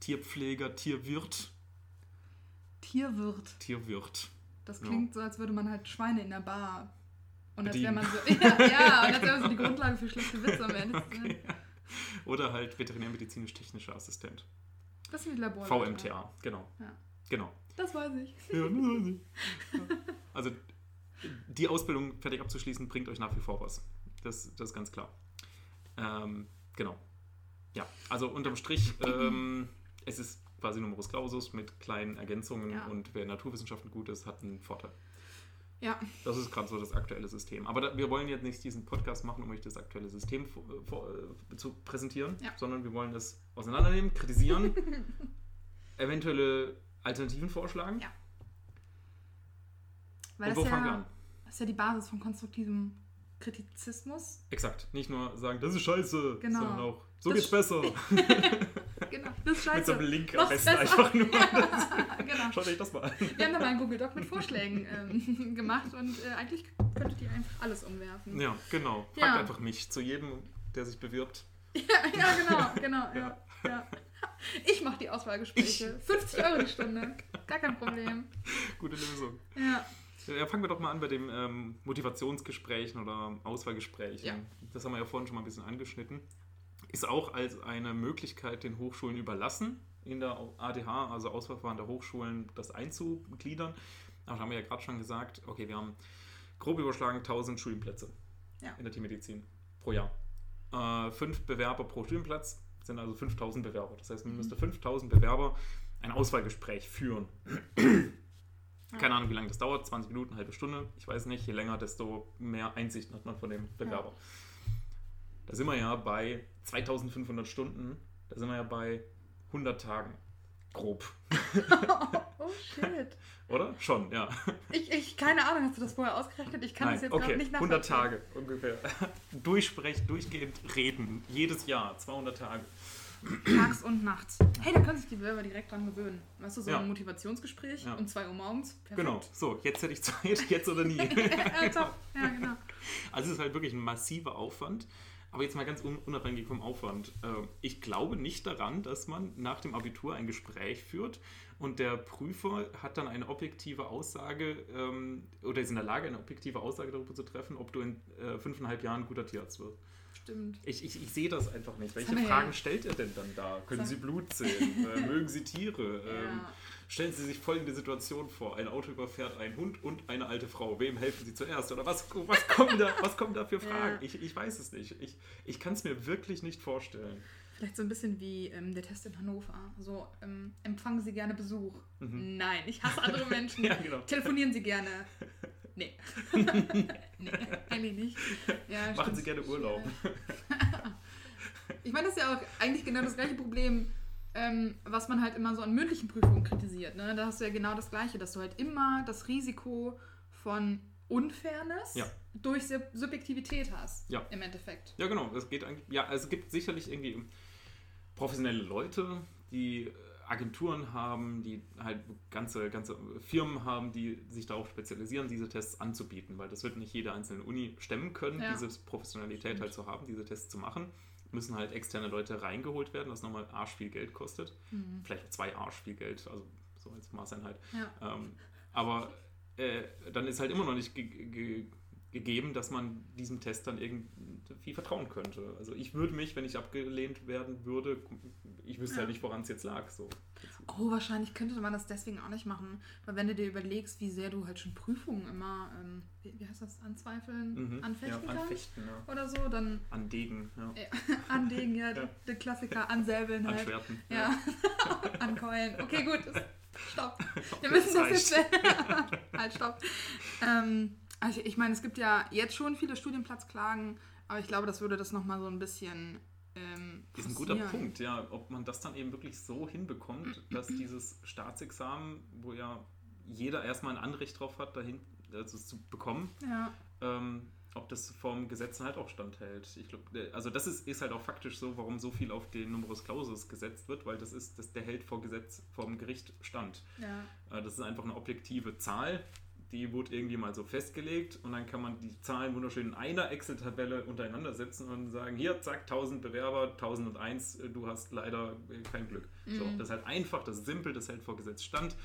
Tierpfleger, Tierwirt,
Tierwirt.
Tierwirt.
Das
Ja.
klingt so, als würde man halt Schweine in der Bar. Und als wäre man so. <laughs> Ja, ja, und als wäre so die Grundlage für schlechte Witze am Ende. <laughs>
Okay. Oder halt veterinärmedizinisch-technischer Assistent.
Das ist wie Labor.
VMTA, genau.
Ja.
Genau.
Das weiß ich.
Ja, das weiß ich. Ja. Also die Ausbildung fertig abzuschließen, bringt euch nach wie vor was. Das, das ist ganz klar. Ähm, genau. Ja, also unterm Strich, <clears throat> ähm, es ist quasi Numerus Clausus mit kleinen Ergänzungen
Ja.
und wer in Naturwissenschaften gut ist, hat einen Vorteil.
Ja,
Das ist gerade so das aktuelle System. Aber da, wir wollen jetzt nicht diesen Podcast machen, um euch das aktuelle System vor, vor, äh, zu präsentieren,
Ja.
sondern wir wollen es auseinandernehmen, kritisieren, <laughs> eventuelle Alternativen vorschlagen.
Ja. weil
Und
das
wo fangen wir
ja,
an?
das ist ja die Basis von konstruktivem Kritizismus.
Exakt. Nicht nur sagen, das ist scheiße,
Genau.
sondern auch, so
Das
geht's besser. <laughs> <laughs>
Genau, das ist <laughs>
Mit so
scheiße.
einem Link am besten einfach nur. <laughs>
genau. <laughs>
Schaut euch das mal an.
Wir haben da mal einen Google Doc mit Vorschlägen ähm, gemacht und äh, eigentlich könntet ihr einfach alles umwerfen.
Ja, genau. Fragt
Ja.
einfach mich zu jedem, der sich bewirbt.
Ja, ja genau, genau, ja. ja. Ich mache die Auswahlgespräche. 50 Euro die Stunde. Gar kein Problem.
Gute Lösung.
Ja.
Ja, fangen wir doch mal an bei den ähm, Motivationsgesprächen oder Auswahlgesprächen.
Ja.
Das haben wir ja vorhin schon mal ein bisschen angeschnitten. Ist auch als eine Möglichkeit den Hochschulen überlassen, in der ADH, also Auswahlverfahren der Hochschulen, das einzugliedern. Aber da haben wir ja gerade schon gesagt, okay, wir haben grob überschlagen 1000 Studienplätze
Ja.
in der Tiermedizin pro Jahr. Äh, fünf Bewerber pro Studienplatz sind also 5000 Bewerber. Das heißt, man
Mhm.
müsste 5000 Bewerber ein Auswahlgespräch führen. Keine Ahnung, wie lange das dauert, 20 Minuten, eine halbe Stunde, ich weiß nicht. Je länger, desto mehr Einsicht hat man von dem Bewerber. Da sind wir ja bei 2500 Stunden, da sind wir ja bei 100 Tagen. Grob, <laughs>
Oh shit.
oder? Schon, ja.
Ich, ich, keine Ahnung, hast du das vorher ausgerechnet? Ich kann
Nein,
das jetzt
okay,
gerade nicht
100
nachvollziehen.
Tage ungefähr. Durchsprechen, durchgehend reden, jedes Jahr, 200 Tage.
Tags und nachts. Hey, da können sich die Bewerber direkt dran gewöhnen. Weißt du, so
Ja.
ein Motivationsgespräch
Ja.
um 2 Uhr morgens. Perfekt.
Genau, so, jetzt hätte ich Zeit, <laughs> jetzt oder nie. <laughs>
ja, top. Ja, genau.
Also es ist halt wirklich ein massiver Aufwand. Aber jetzt mal ganz un unabhängig vom Aufwand. Äh, ich glaube nicht daran, dass man nach dem Abitur ein Gespräch führt und der Prüfer hat dann eine objektive Aussage ähm, oder ist in der Lage, eine objektive Aussage darüber zu treffen, ob du in äh, fünfeinhalb Jahren ein guter Tierarzt wirst.
Stimmt.
Ich, ich, ich sehe das einfach nicht. Welche Fragen stellt ihr denn dann da? Können Sie Blut zählen? <laughs> äh, mögen Sie Tiere? Ähm,
Ja.
Stellen Sie sich folgende Situation vor. Ein Auto überfährt einen Hund und eine alte Frau. Wem helfen Sie zuerst? Oder was, was, kommen, da, was kommen da für Fragen?
Ja.
Ich, ich weiß es nicht. Ich, ich kann es mir wirklich nicht vorstellen.
Vielleicht so ein bisschen wie ähm, der Test in Hannover. So, ähm, empfangen Sie gerne Besuch? Nein, ich hasse andere <laughs> Menschen.
Mhm. Ja, genau.
Telefonieren Sie gerne? <laughs> Nee. <laughs> nee, eigentlich nicht. Ja,
Machen. Sie gerne Urlaub.
Ich meine, das ist ja auch eigentlich genau das gleiche Problem, ähm, was man halt immer so an mündlichen Prüfungen kritisiert. Ne? Da hast du ja genau das Gleiche, dass du halt immer das Risiko von Unfairness
Ja.
durch Sub- Subjektivität hast.
Ja.
Im Endeffekt.
Ja, genau. Es geht eigentlich. Ja, also es gibt sicherlich irgendwie professionelle Leute, die Agenturen haben, die halt ganze, ganze Firmen haben, die sich darauf spezialisieren, diese Tests anzubieten, weil das wird nicht jede einzelne Uni stemmen können,
Ja.
diese Professionalität halt zu haben, diese Tests zu machen. Müssen halt externe Leute reingeholt werden, was nochmal arsch viel Geld kostet. Vielleicht zwei arsch viel Geld, also so als Maßeinheit.
Ja.
Ähm, aber äh, dann ist halt immer noch nicht gegeben, dass man diesem Test dann irgendwie vertrauen könnte. Also ich würde mich, wenn ich abgelehnt werden würde, ich wüsste halt nicht, woran es jetzt lag. So.
Oh, wahrscheinlich könnte man das deswegen auch nicht machen. Weil wenn du dir überlegst, wie sehr du halt schon Prüfungen immer, ähm, wie, wie heißt das, anzweifeln,
Mhm.
anfechten
ja,
kannst
anfechten, ja.
oder so, dann
An Degen, ja.
äh, <laughs> anlegen, ja, <laughs>
Ja.
Der, der Klassiker, ansäbeln
an
halt.
Schwerten.
Ja, <laughs> ankeulen. Okay, gut. Stopp. Wir müssen
das
das jetzt. halt, stopp. Ähm, also ich meine, es gibt ja jetzt schon viele Studienplatzklagen, Aber ich glaube, das würde das nochmal so ein bisschen. Ähm,
ist ein guter. Punkt, ja. Ob man das dann eben wirklich so hinbekommt, dass dieses Staatsexamen, wo ja jeder erstmal ein Anrecht drauf hat, dahin also zu bekommen,
Ja.
ähm, ob das vom Gesetz halt auch standhält. Ich glaube, also das ist, ist halt auch faktisch so, warum so viel auf den Numerus Clausus gesetzt wird, weil das ist, das, der hält vor Gesetz, vom Gericht stand.
Ja.
Äh, Das ist einfach eine objektive Zahl, die wurde irgendwie mal so festgelegt und dann kann man die Zahlen wunderschön in einer Excel-Tabelle untereinander setzen und sagen, hier, zack, 1000 Bewerber, 1001, äh, du hast leider äh, kein Glück. So,
Mhm.
das ist halt einfach, das ist simpel, das hält vor Gesetz stand.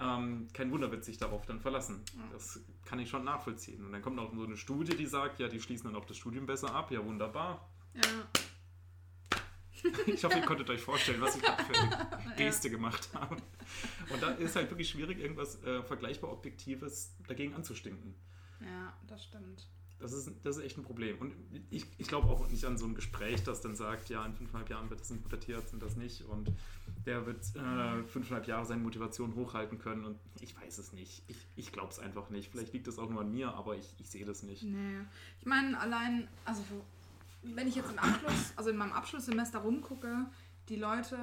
Ähm, kein Wunder wird sich darauf dann verlassen. Das kann ich schon nachvollziehen. Und dann kommt noch so eine Studie, die sagt, ja, die schließen dann auch das Studium besser ab. Ja, wunderbar.
Ja. <laughs>
Ich hoffe, ihr konntet euch vorstellen, was ich gerade für eine <laughs> Geste gemacht habe. Und da ist halt wirklich schwierig, irgendwas äh, vergleichbar Objektives dagegen anzustinken.
ja, das stimmt.
Das ist, das ist echt ein Problem. Und ich, ich glaube auch nicht an so ein Gespräch, das dann sagt, ja, in fünfeinhalb Jahren wird das Tierarzt und das nicht. Und der wird äh, fünfeinhalb Jahre seine Motivation hochhalten können. Und ich weiß es nicht. Ich, ich glaube es einfach nicht. Vielleicht liegt das auch nur an mir, aber ich, ich sehe das nicht.
Nee. Ich meine, allein, also wenn ich jetzt im Abschluss, also in meinem Abschlusssemester rumgucke, die Leute,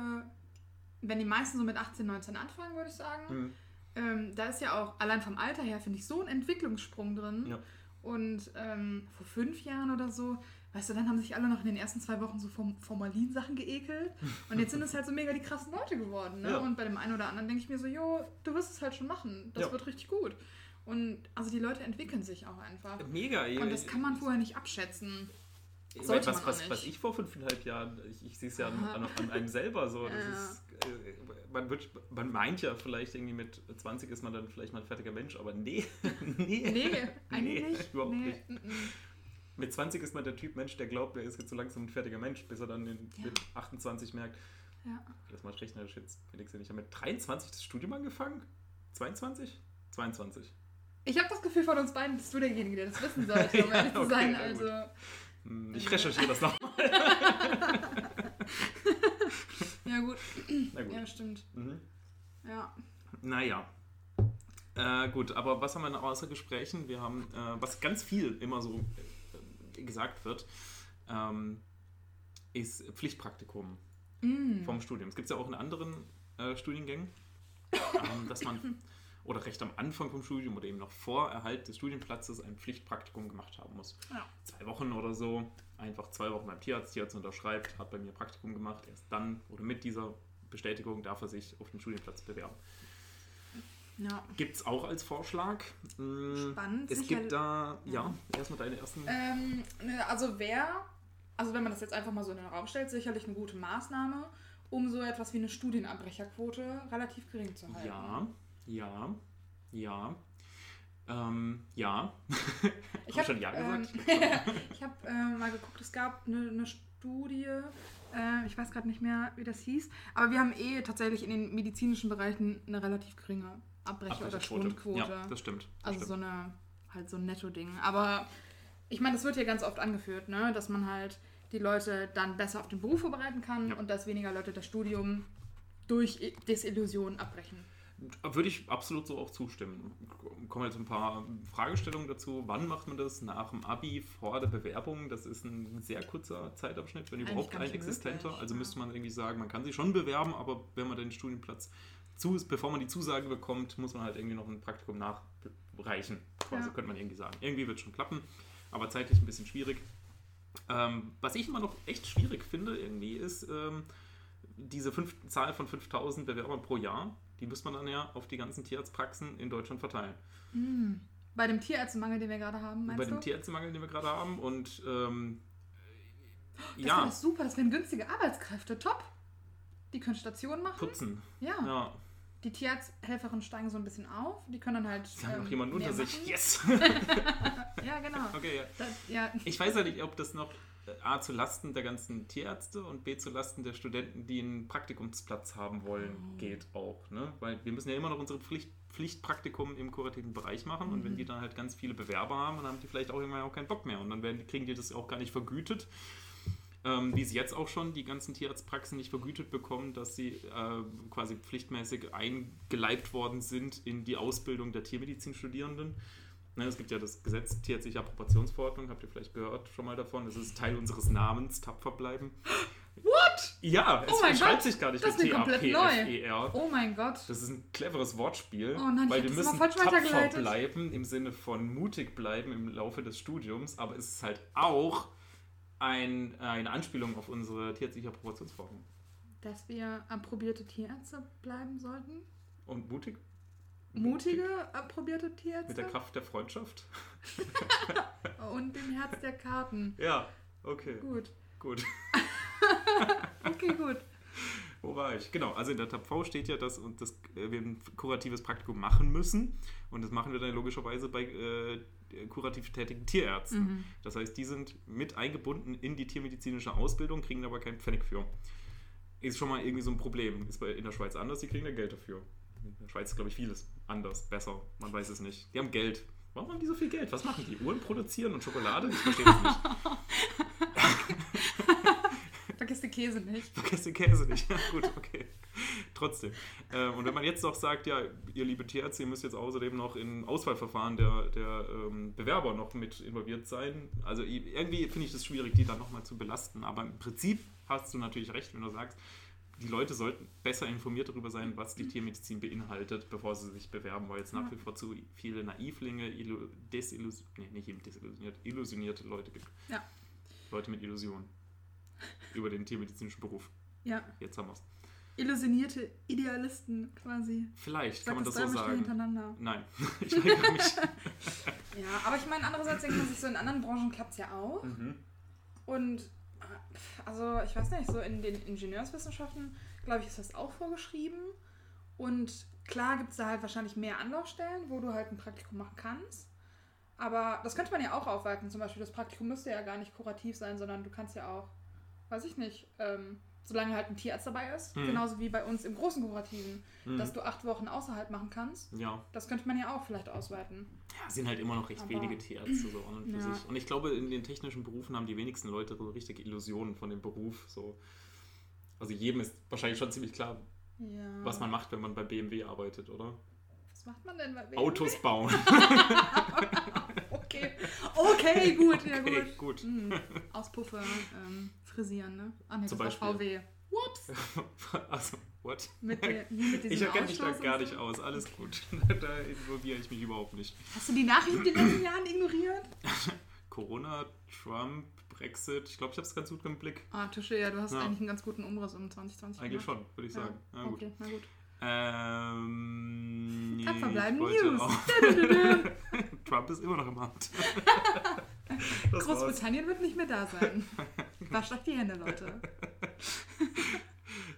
wenn die meisten so mit 18, 19 anfangen, würde ich sagen,
Hm.
ähm, da ist ja auch allein vom Alter her, finde ich, so ein Entwicklungssprung drin.
Ja.
Und ähm, vor fünf Jahren oder so, weißt du, dann haben sich alle noch in den ersten zwei Wochen so vom Formalin-Sachen geekelt. Und jetzt sind es halt so mega die krassen Leute geworden. Ne?
Ja.
Und bei dem einen oder anderen denke ich mir so, jo, du wirst es halt schon machen. Das
Ja.
wird richtig gut. Und also die Leute entwickeln sich auch einfach.
Mega.
Und das kann man vorher nicht abschätzen.
Ich
Sollte
was, was, was ich vor fünfeinhalb Jahren, ich, ich sehe es ja an, an, an einem selber so. <laughs>
Ja.
ist, äh, man, wird, man meint ja vielleicht irgendwie mit 20 ist man dann vielleicht mal ein fertiger Mensch, aber nee. <laughs> nee.
Nee, eigentlich nicht. <laughs>
überhaupt
nee.
nicht.
mm, mm.
Mit 20 ist man der Typ Mensch, der glaubt, er ist jetzt so langsam ein fertiger Mensch, bis er dann in,
Ja.
mit 28 merkt,
Ja.
das mal rechnerisch jetzt, ja nicht. Ich habe mit 23 das Studium angefangen? 22? 22.
Ich habe das Gefühl von uns beiden, bist du derjenige, der das wissen sollte, um ehrlich zu sein.
gut. Hm, Ich recherchiere das noch. <laughs>
ja gut.
Na gut.
Ja, stimmt.
Mhm.
Ja.
Naja. Äh, gut, aber was haben wir noch außer Gesprächen? Wir haben, äh, was ganz viel immer so äh, gesagt wird, ähm, ist Pflichtpraktikum
Mm.
vom Studium. Es gibt es ja auch in anderen äh, Studiengängen, <laughs> ähm, dass man oder recht am Anfang vom Studium oder eben noch vor Erhalt des Studienplatzes ein Pflichtpraktikum gemacht haben muss.
Ja.
Zwei Wochen oder so, einfach zwei Wochen beim Tierarzt, Tierarzt unterschreibt, hat bei mir Praktikum gemacht, erst dann oder mit dieser Bestätigung darf er sich auf den Studienplatz bewerben.
ja.
Gibt es auch als Vorschlag. Mm,
Spannend,
Es gibt da, ja,
Ja.
erstmal deine ersten.
Ähm, ne, also wer, also wenn man das jetzt einfach mal so in den Raum stellt, sicherlich eine gute Maßnahme, um so etwas wie eine Studienabbrecherquote relativ gering zu halten.
ja, ja, ja. Ähm, ja.
Ich
Hab
habe
schon Ja
ähm,
gesagt? <laughs>
ich hab, äh, mal geguckt, es gab eine, eine Studie, äh, ich weiß gerade nicht mehr, wie das hieß, aber wir haben eh tatsächlich in den medizinischen Bereichen eine relativ geringe Abbrecher- oder Schwundquote.
Ja, das stimmt. Das
Also
stimmt.
so eine, halt so ein Netto-Ding. Aber ich meine, das wird ja ganz oft angeführt, ne? dass man halt die Leute dann besser auf den Beruf vorbereiten kann
Ja.
und dass weniger Leute das Studium durch Desillusion abbrechen.
Würde ich absolut so auch zustimmen. Kommen jetzt ein paar Fragestellungen dazu. Wann macht man das? Nach dem Abi, vor der Bewerbung? Das ist ein sehr kurzer Zeitabschnitt, wenn überhaupt
gar
ein
nicht
existenter.
möglich,
Also
ja.
müsste man irgendwie sagen, man kann sich schon bewerben, aber wenn man den Studienplatz zu, bevor man die Zusage bekommt, muss man halt irgendwie noch ein Praktikum nachreichen. Quasi
Ja.
könnte man irgendwie sagen. Irgendwie wird es schon klappen, aber zeitlich ein bisschen schwierig. Ähm, was ich immer noch echt schwierig finde, irgendwie, ist ähm, diese fünf, Zahl von 5000 Bewerbern pro Jahr. Die muss man dann ja auf die ganzen Tierarztpraxen in Deutschland verteilen.
Bei dem Tierärztemangel, den wir gerade haben, meinst
Bei
du?
dem Tierärztemangel, den wir gerade haben. Und ähm,
das wäre
ja,
doch super, das wären günstige Arbeitskräfte, top. Die können Stationen machen.
putzen.
Ja.
Ja,
Die Tierarzthelferinnen steigen so ein bisschen auf. Die können dann halt.
sie haben
ähm,
noch jemanden
mehr
unter sich.
machen.
Yes! <laughs>
Ja, genau.
okay, ja.
Das, ja.
Ich weiß ja nicht, ob das noch A zu Lasten der ganzen Tierärzte und B zu Lasten der Studenten, die einen Praktikumsplatz haben wollen,
Oh.
geht auch. Ne? Weil wir müssen ja immer noch unsere Pflicht, Pflichtpraktikum im kurativen Bereich machen und
Mhm.
wenn die dann halt ganz viele Bewerber haben, dann haben die vielleicht auch irgendwann auch keinen Bock mehr und dann werden, kriegen die das auch gar nicht vergütet. Ähm, wie sie jetzt auch schon die ganzen Tierarztpraxen nicht vergütet bekommen, dass sie äh, quasi pflichtmäßig eingeleibt worden sind in die Ausbildung der Tiermedizinstudierenden. Ne, es gibt ja das Gesetz Tierärztliche Approbationsverordnung, habt ihr vielleicht gehört schon mal davon. Das ist Teil unseres Namens, tapfer bleiben.
What?
Ja, es
Oh mein
schreibt
Gott,
sich gar nicht
das
mit. T-A-P-F-E-R.
Oh mein Gott.
Das ist ein cleveres Wortspiel,
Oh nein,
weil wir müssen tapfer bleiben im Sinne von mutig bleiben im Laufe des Studiums, aber es ist halt auch ein, eine Anspielung auf unsere tierärztliche Approbationsverordnung.
Dass wir approbierte Tierärzte bleiben sollten?
Und mutig
Mutige approbierte Tierärzte?
mit der Kraft der Freundschaft? <laughs>
Und dem Herz der Karten.
Ja, okay,
Gut.
gut. <laughs>
Okay, gut.
Wo war ich? Genau, also in der Tab V steht ja, dass und das, äh, wir ein kuratives Praktikum machen müssen. Und das machen wir dann logischerweise bei äh, kurativ tätigen Tierärzten.
Mhm.
Das heißt, die sind mit eingebunden in die tiermedizinische Ausbildung, kriegen aber keinen Pfennig für. Ist schon mal irgendwie so ein Problem. Ist bei, in der Schweiz anders, die kriegen da Geld dafür. In der Schweiz ist, glaube ich, vieles anders, besser. Man weiß es nicht. Die haben Geld. Warum haben die so viel Geld? Was machen die? Uhren produzieren und Schokolade? Ich verstehe das nicht. <laughs>
Vergiss den Käse nicht.
Vergesst den Käse nicht. Ja, gut, okay. Trotzdem. Ähm, und wenn man jetzt noch sagt, ja, ihr liebe ihr müsst jetzt außerdem noch in Auswahlverfahren der, der ähm, Bewerber noch mit involviert sein. Also irgendwie finde ich das schwierig, die dann nochmal zu belasten. Aber im Prinzip hast du natürlich recht, wenn du sagst, die Leute sollten besser informiert darüber sein, was die Tiermedizin beinhaltet, bevor sie sich bewerben, weil es nach wie vor zu viele Naivlinge, illu desillusionierte, nee, nicht eben desillusionierte, illusionierte Leute gibt.
Ja.
Leute mit Illusionen über den tiermedizinischen Beruf.
Ja.
Jetzt haben wir es.
Illusionierte Idealisten quasi.
Vielleicht
Sag
kann man das so
dreimal schnell
sagen.
hintereinander.
Nein, <laughs> ich meine nicht. <laughs>
Ja, aber ich meine, andererseits denkt man sich so, in anderen Branchen klappt es ja auch.
Mhm.
Und also ich weiß nicht, so in den Ingenieurswissenschaften, glaube ich, ist das auch vorgeschrieben. Und klar gibt es da halt wahrscheinlich mehr Anlaufstellen, wo du halt ein Praktikum machen kannst. Aber das könnte man ja auch aufweiten. Zum Beispiel, das Praktikum müsste ja gar nicht kurativ sein, sondern du kannst ja auch, weiß ich nicht, ähm, solange halt ein Tierarzt dabei ist,
Mhm.
genauso wie bei uns im großen Kurativen,
Mhm.
dass du acht Wochen außerhalb machen kannst.
Ja.
Das könnte man ja auch vielleicht ausweiten.
ja, sind halt immer noch recht
Aber-
wenige Tierärzte so an und für
Ja.
sich. Und ich glaube, in den technischen Berufen haben die wenigsten Leute so richtige Illusionen von dem Beruf. So. Also jedem ist wahrscheinlich schon ziemlich klar,
Ja.
was man macht, wenn man bei BMW arbeitet, oder?
Was macht man denn bei BMW?
Autos bauen. <laughs> <laughs>
Okay. Okay, gut, ja
Okay,
gut.
gut.
Hm. Auspuffe ähm, frisieren, ne? Ah,
Zum
das war
Beispiel.
VW. Whoops. <laughs>
also, what?
Mit, der, <laughs> mit
Ich erkenne mich da gar nicht
so.
aus. Alles gut. <laughs> da involviere ich mich überhaupt nicht.
Hast du die Nachrichten in den letzten Jahren ignoriert?
Corona, Trump, Brexit. Ich glaube, ich habe es ganz gut im Blick.
Ah, Touché, ja, du hast
Ja.
eigentlich einen ganz guten Umriss um 2020
Eigentlich
gemacht.
schon, würde ich
Ja,
sagen. Na gut.
okay, na gut.
Ähm, nee,
Tapfer bleiben
ich wollte
News. <laughs> <laughs>
Trump ist immer noch im Amt. <laughs>
Großbritannien wird nicht mehr da sein. Wascht euch die Hände, Leute.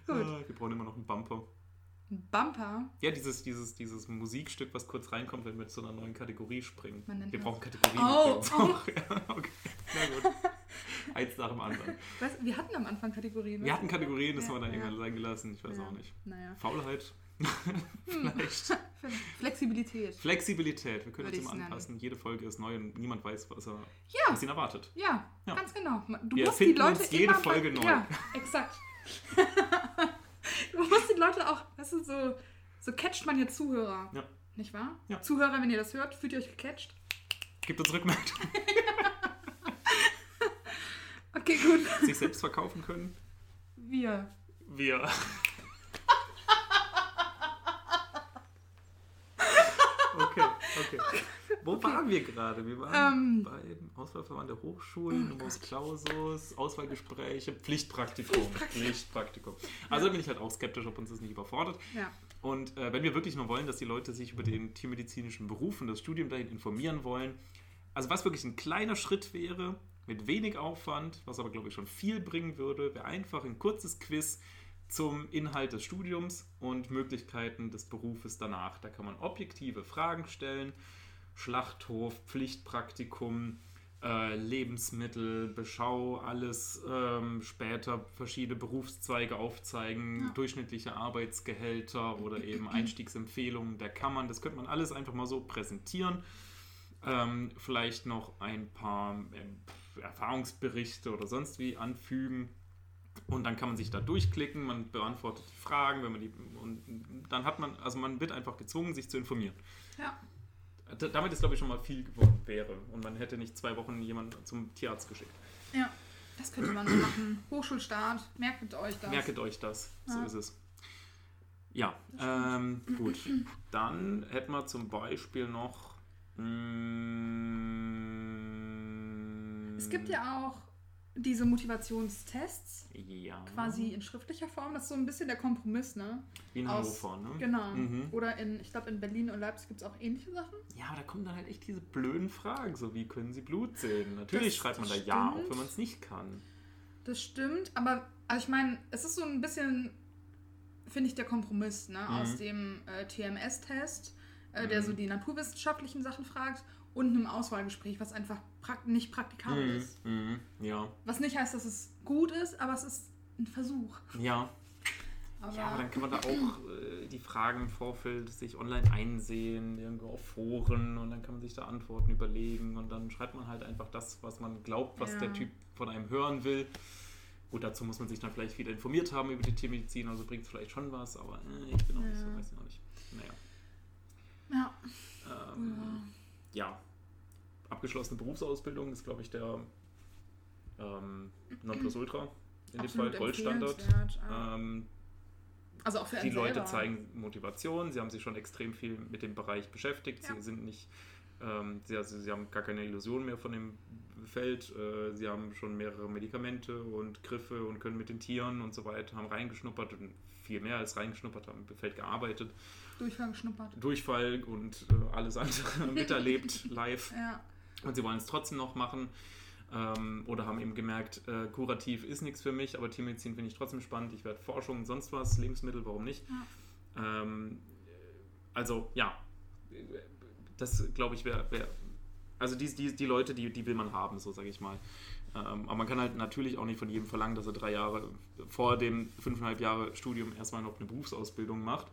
Gut.
Ah, wir brauchen immer noch einen Bumper.
Ein Bumper.
Ja, dieses, dieses, dieses Musikstück, was kurz reinkommt, wenn wir zu einer neuen Kategorie springen. Wir brauchen Kategorien.
Oh, oh.
Ja, okay. Na gut. <laughs> Eins nach dem anderen.
Weißt, wir hatten am Anfang Kategorien.
Wir hatten Kategorien, das
Ja,
haben wir dann
ja.
irgendwann sein gelassen. Ich weiß
Ja.
auch nicht.
Naja.
Faulheit. <laughs>
Hm. <laughs>
Vielleicht.
Flexibilität.
Flexibilität. Wir können
Würde
uns immer
ich's nennen.
anpassen. Jede Folge ist neu und niemand weiß, was, er,
Ja,
was ihn erwartet.
ja,
Ja.
ganz genau. Du
Wir
musst die Leute
uns jede Folge neu.
Ja, exakt. du musst die Leute auch, weißt du, so, so catcht man ja Zuhörer.
Ja.
Nicht wahr?
Ja.
Zuhörer, wenn ihr das hört, fühlt ihr euch gecatcht?
Gibt uns Rückmeldung.
Okay, gut. <laughs>
Sich selbst verkaufen können.
Wir.
Wir. Okay, okay. Wo waren wir gerade? Wir waren
Ähm.
beim Auswahlverfahren der Hochschulen,
Oh
Numerus Clausus, Auswahlgespräche, Pflichtpraktikum.
Pflichtpraktikum.
Pflichtpraktikum. Also da bin ich halt auch skeptisch, ob uns das nicht überfordert.
Ja.
Und äh, wenn wir wirklich nur wollen, dass die Leute sich über den tiermedizinischen Beruf und das Studium dahin informieren wollen, also was wirklich ein kleiner Schritt wäre, mit wenig Aufwand, was aber glaube ich schon viel bringen würde, wäre einfach ein kurzes Quiz zum Inhalt des Studiums und Möglichkeiten des Berufes danach. Da kann man objektive Fragen stellen, Schlachthof, Pflichtpraktikum, äh, Lebensmittel, Beschau, alles ähm, später verschiedene Berufszweige aufzeigen,
Ja.
durchschnittliche Arbeitsgehälter oder eben <clears throat> Einstiegsempfehlungen der Kammern. Das könnte man alles einfach mal so präsentieren. Ähm, vielleicht noch ein paar ähm, Erfahrungsberichte oder sonst wie anfügen. Und dann kann man sich da durchklicken, man beantwortet die Fragen, wenn man die und dann hat man, also man wird einfach gezwungen, sich zu informieren.
Ja.
Damit ist, glaube ich, schon mal viel gewonnen wäre. Und man hätte nicht zwei Wochen jemanden zum Tierarzt geschickt.
Ja, das könnte man so machen. Hochschulstart, merkt euch das.
Merket euch das, so
Ja.
ist es. Ja, ähm, gut. Dann hätten wir zum Beispiel noch. mm,
Es gibt ja auch diese Motivationstests,
Ja.
quasi in schriftlicher Form. Das ist so ein bisschen der Kompromiss, ne?
Wie in
aus-
Hannover, ne?
Genau.
Mhm.
Oder in, ich glaube, in Berlin und Leipzig gibt es auch ähnliche Sachen.
Ja, aber da kommen dann halt echt diese blöden Fragen, so wie können Sie Blut sehen? Natürlich
Das
schreibt man da ja, auch
stimmt.
wenn man es nicht kann.
Das stimmt, aber also ich meine, es ist so ein bisschen, finde ich, der Kompromiss ne? aus
Mhm.
dem äh, TMS-Test, äh, der
Mhm.
so die naturwissenschaftlichen Sachen fragt, und einem Auswahlgespräch, was einfach prak nicht praktikabel
Mhm.
ist.
Mhm. Ja,
Was nicht heißt, dass es gut ist, aber es ist ein Versuch.
ja.
Aber,
Ja, aber dann kann man da auch äh, die Fragen im Vorfeld sich online einsehen, irgendwo auf Foren und dann kann man sich da Antworten überlegen und dann schreibt man halt einfach das, was man glaubt, was
Ja.
der Typ von einem hören will. Gut, dazu muss man sich dann vielleicht wieder informiert haben über die Tiermedizin, also bringt es vielleicht schon was, aber äh, ich bin auch nicht so,
Ja.
weiß ich auch nicht. Naja.
ja,
Ähm, ja, abgeschlossene Berufsausbildung ist, glaube ich, der ähm, Nonplusultra. In dem Fall Goldstandard. Ähm,
also auch für
die Leute
selber.
zeigen Motivation, sie haben sich schon extrem viel mit dem Bereich beschäftigt,
Ja.
sie sind nicht, ähm, sie, also, sie haben gar keine Illusion mehr von dem Feld, äh, sie haben schon mehrere Medikamente und Griffe und können mit den Tieren und so weiter, haben reingeschnuppert und viel mehr als reingeschnuppert, haben im Feld gearbeitet,
Durchfall geschnuppert.
Durchfall und äh, alles andere <laughs> miterlebt live
Ja,
und sie wollen es trotzdem noch machen. Ähm, oder haben eben gemerkt, äh, kurativ ist nichts für mich, aber Tiermedizin finde ich trotzdem spannend. Ich werde Forschung, sonst was, Lebensmittel, warum nicht? Ähm, also ja, das glaube ich wäre, wär, also die, die, die Leute, die, die will man haben, so sage ich mal. Ähm, aber man kann halt natürlich auch nicht von jedem verlangen, dass er drei Jahre vor dem fünfeinhalb Jahre Studium erstmal noch eine Berufsausbildung macht.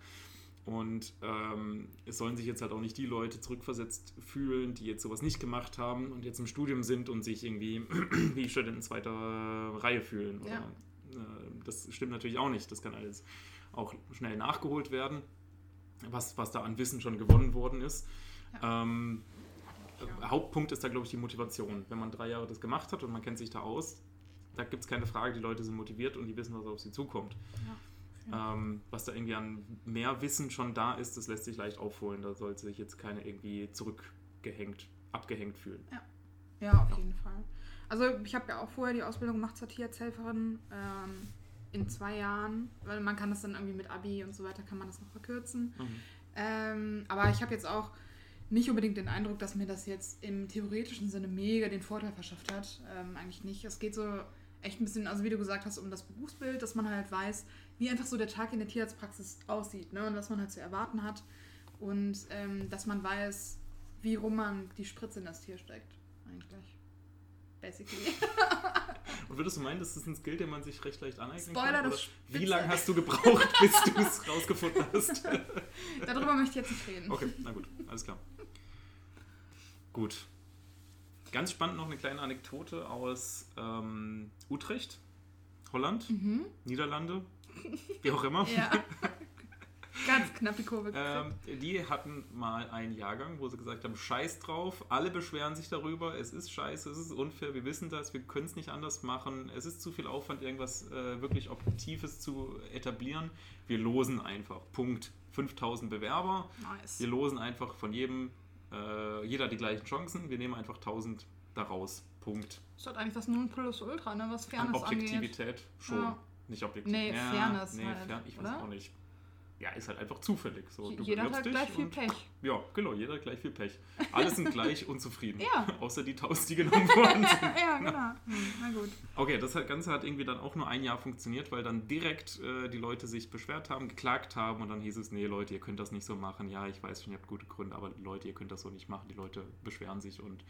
Und ähm, es sollen sich jetzt halt auch nicht die Leute zurückversetzt fühlen, die jetzt sowas nicht gemacht haben und jetzt im Studium sind und sich irgendwie <clears throat> wie Studenten zweiter Reihe fühlen. Oder,
Ja.
äh, das stimmt natürlich auch nicht. Das kann alles auch schnell nachgeholt werden, was, was da an Wissen schon gewonnen worden ist. Ähm,
Ja.
Hauptpunkt ist da, glaube ich, die Motivation. Wenn man drei Jahre das gemacht hat und man kennt sich da aus, da gibt es keine Frage, die Leute sind motiviert und die wissen, was auf sie zukommt. Ähm, was da irgendwie an mehr Wissen schon da ist, das lässt sich leicht aufholen. Da sollte sich jetzt keiner irgendwie zurückgehängt, abgehängt fühlen.
Ja, auf jeden Fall. Also ich habe ja auch vorher die Ausbildung gemacht zur Tierarzthelferin ähm, in zwei Jahren, weil man kann das dann irgendwie mit Abi und so weiter, kann man das noch verkürzen.
Mhm.
Ähm, aber ich habe jetzt auch nicht unbedingt den Eindruck, dass mir das jetzt im theoretischen Sinne mega den Vorteil verschafft hat. Ähm, eigentlich nicht. Es geht so echt ein bisschen, also wie du gesagt hast, um das Berufsbild, dass man halt weiß, wie einfach so der Tag in der Tierarztpraxis aussieht ne? und was man halt zu erwarten hat. Und ähm, dass man weiß, wie rum man die Spritze in das Tier steckt. Eigentlich. Basically. <laughs>
Und würdest du meinen, das ist ein Skill, den man sich recht leicht aneignen
Spoiler,
kann?
das
Oder wie lange hast du gebraucht, <laughs> bis du es rausgefunden hast? <laughs>
Darüber möchte ich jetzt nicht reden.
Okay, na gut, alles klar. Gut. Ganz spannend noch eine kleine Anekdote aus ähm, Utrecht, Holland,
Mhm.
Niederlande, wie auch immer.
Ja. Ganz knapp die Kurve <laughs> gekriegt.
Ähm, die hatten mal einen Jahrgang, wo sie gesagt haben, scheiß drauf, alle beschweren sich darüber, es ist scheiße, es ist unfair, wir wissen das, wir können es nicht anders machen, es ist zu viel Aufwand, irgendwas äh, wirklich Objektives zu etablieren. Wir losen einfach, Punkt. 5000 Bewerber,
nice.
wir losen einfach von jedem, äh, jeder die gleichen Chancen, wir nehmen einfach 1000 daraus, Punkt.
Das hat eigentlich das Nonplusultra, ne? was
An
Fairness angeht.
Objektivität schon,
Ja.
Nicht objektiv.
Nee, Fairness
nee,
halt,
fern, ich weiß
oder?
auch nicht. Ja, ist halt einfach zufällig. So,
Jeder hat gleich viel Pech.
Ja, genau, jeder hat gleich viel Pech. Alle sind <laughs> gleich unzufrieden.
Ja.
Außer die 1000, die genommen worden <laughs> sind.
ja, genau. Hm, na gut.
Okay, das Ganze hat irgendwie dann auch nur ein Jahr funktioniert, weil dann direkt äh, die Leute sich beschwert haben, geklagt haben und dann hieß es, nee Leute, ihr könnt das nicht so machen. Ja, ich weiß schon, ihr habt gute Gründe, aber Leute, ihr könnt das so nicht machen. Die Leute beschweren sich und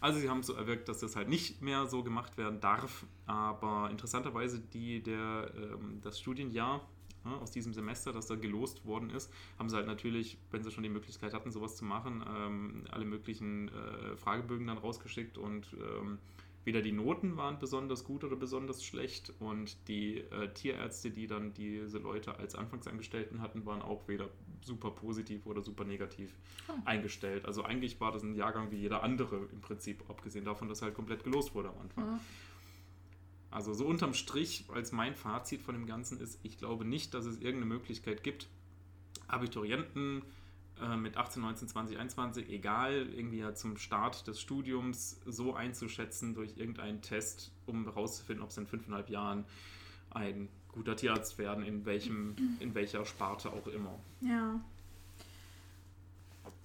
also sie haben es so erwirkt, dass das halt nicht mehr so gemacht werden darf. Aber interessanterweise die, der, ähm, das Studienjahr ja, aus diesem Semester, das da gelost worden ist, haben sie halt natürlich, wenn sie schon die Möglichkeit hatten, sowas zu machen, ähm, alle möglichen äh, Fragebögen dann rausgeschickt und ähm, weder die Noten waren besonders gut oder besonders schlecht und die äh, Tierärzte, die dann diese Leute als Anfangsangestellten hatten, waren auch weder super positiv oder super negativ
Oh.
eingestellt. Also eigentlich war das ein Jahrgang wie jeder andere im Prinzip, abgesehen davon, dass halt komplett gelost wurde am Anfang.
Ja.
Also so unterm Strich, als mein Fazit von dem Ganzen ist, ich glaube nicht, dass es irgendeine Möglichkeit gibt, Abiturienten äh, mit 18, 19, 20, 21, egal, irgendwie ja zum Start des Studiums so einzuschätzen durch irgendeinen Test, um herauszufinden, ob sie in fünfeinhalb Jahren ein guter Tierarzt werden, in, welchem, in welcher Sparte auch immer.
Ja.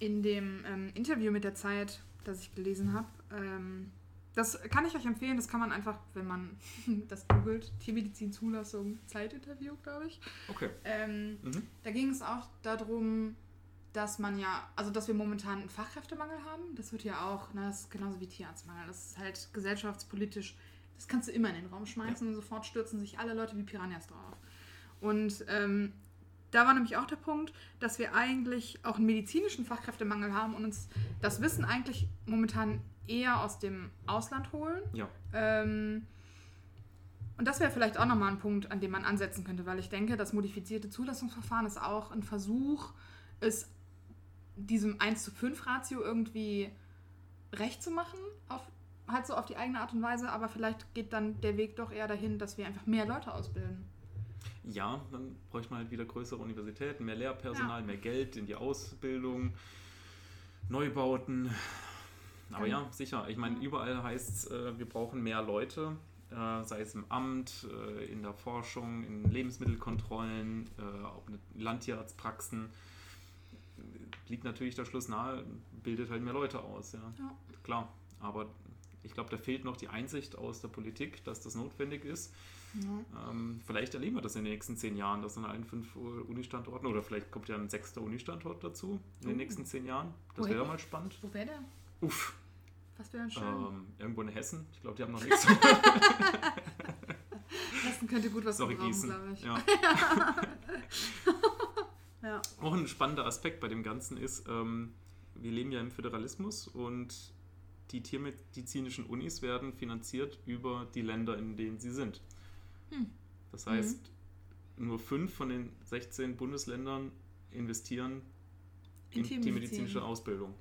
In dem ähm, Interview mit der Zeit, das ich gelesen habe, ähm, das kann ich euch empfehlen, das kann man einfach, wenn man <laughs> das googelt, Tiermedizin-Zulassung, Zeitinterview, glaube ich.
Okay.
Ähm,
Mhm.
da ging es auch darum, dass man ja, also dass wir momentan einen Fachkräftemangel haben. Das wird ja auch, ne, das ist genauso wie Tierarztmangel. Das ist halt gesellschaftspolitisch, das kannst du immer in den Raum schmeißen und sofort stürzen sich alle Leute wie Piranhas drauf. Und ähm, da war nämlich auch der Punkt, dass wir eigentlich auch einen medizinischen Fachkräftemangel haben und uns das Wissen eigentlich momentan eher aus dem Ausland holen.
Ja.
Ähm, und das wäre vielleicht auch nochmal ein Punkt, an dem man ansetzen könnte, weil ich denke, das modifizierte Zulassungsverfahren ist auch ein Versuch, es diesem 1 zu 5 Ratio irgendwie recht zu machen, auf, halt so auf die eigene Art und Weise, aber vielleicht geht dann der Weg doch eher dahin, dass wir einfach mehr Leute ausbilden.
Ja, dann bräuchte man halt wieder größere Universitäten, mehr Lehrpersonal,
Ja.
mehr Geld in die Ausbildung, Neubauten. Aber
Genau.
ja, sicher. Ich meine, überall heißt es, äh, wir brauchen mehr Leute, äh, sei es im Amt, äh, in der Forschung, in Lebensmittelkontrollen, äh, auch in Landtierarztpraxen. Liegt natürlich der Schluss nahe, bildet halt mehr Leute aus. Ja,
Ja.
klar. Aber ich glaube, da fehlt noch die Einsicht aus der Politik, dass das notwendig ist.
Ja.
Ähm, vielleicht erleben wir das in den nächsten zehn Jahren, dass an allen fünf Uni-Standorten oder vielleicht kommt ja ein sechster Uni-Standort dazu in den
Uh.
nächsten zehn Jahren. Das wäre mal spannend.
Wo wäre der?
Uff,
Was wäre schön?
ähm, irgendwo in Hessen. Ich glaube, die haben noch nichts. <laughs>
Hessen könnte gut was
Sorry,
gebrauchen,
Gießen.
glaube ich.
Ja. <laughs>
Ja.
Auch ein spannender Aspekt bei dem Ganzen ist, ähm, wir leben ja im Föderalismus und die tiermedizinischen Unis werden finanziert über die Länder, in denen sie sind.
Hm.
Das heißt, nur fünf von den 16 Bundesländern investieren
In
in
Tiermedizin.
tiermedizinische Ausbildung.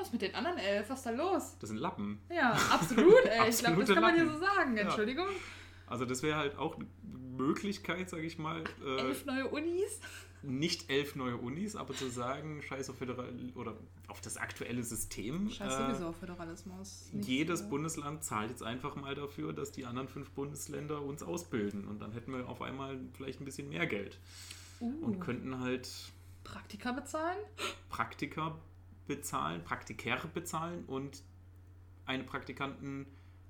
Was mit den anderen elf? Was ist da los?
Das sind Lappen.
Ja, absolut, ey. ich glaube, das kann man hier so sagen.
Ja.
Entschuldigung.
Also das wäre halt auch eine Möglichkeit, sage ich mal, äh,
Elf neue Unis?
nicht elf neue Unis, aber zu sagen, scheiß auf Föderal oder auf das aktuelle System.
Scheiß
äh,
sowieso auf Föderalismus. Nicht
jedes
so.
Bundesland zahlt jetzt einfach mal dafür, dass die anderen fünf Bundesländer uns ausbilden. Und dann hätten wir auf einmal vielleicht ein bisschen mehr Geld
Uh,
und könnten halt
Praktika bezahlen?
Praktiker bezahlen, Praktikäre bezahlen und eine Praktikanten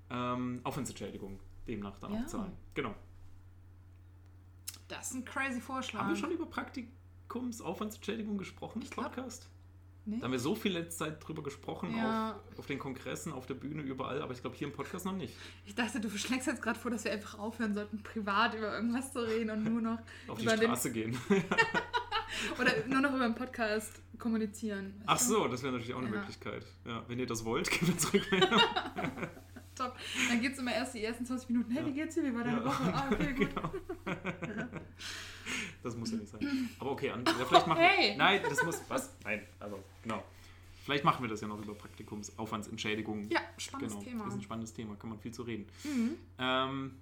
ähm, Aufwandsentschädigung demnach dann
Ja.
auch zahlen. Genau.
Das ist ein crazy Vorschlag.
Haben wir schon über Praktikumsaufwandsentschädigung gesprochen im Podcast?
Nee?
Da haben wir so viel letzte Zeit drüber gesprochen,
Ja.
auf, auf den Kongressen, auf der Bühne, überall, aber ich glaube hier im Podcast noch nicht.
Ich dachte, du schlägst jetzt gerade vor, dass wir einfach aufhören sollten, privat über irgendwas zu reden und nur noch <laughs>
Auf die
über den,
Straße gehen. <laughs>
oder nur noch über den Podcast kommunizieren.
Ach so, das wäre natürlich auch eine
Ja.
Möglichkeit. Ja, wenn ihr das wollt, gebt uns Rückmeldung.
Top. Dann geht es immer erst die ersten 20 Minuten. Hey,
Ja.
wie geht's dir? Wie war deine
Ja.
Woche? Ah, okay, <laughs> gut.
genau. Das muss ja nicht sein. Aber okay, an, ja, vielleicht machen
Hey!
wir. Nein, das muss. Was? Nein, also genau. Vielleicht machen wir das ja noch über Praktikumsaufwandsentschädigung.
Ja, spannendes
genau.
Thema.
Ist ein spannendes Thema, kann man viel zu reden.
Mhm.
Ähm,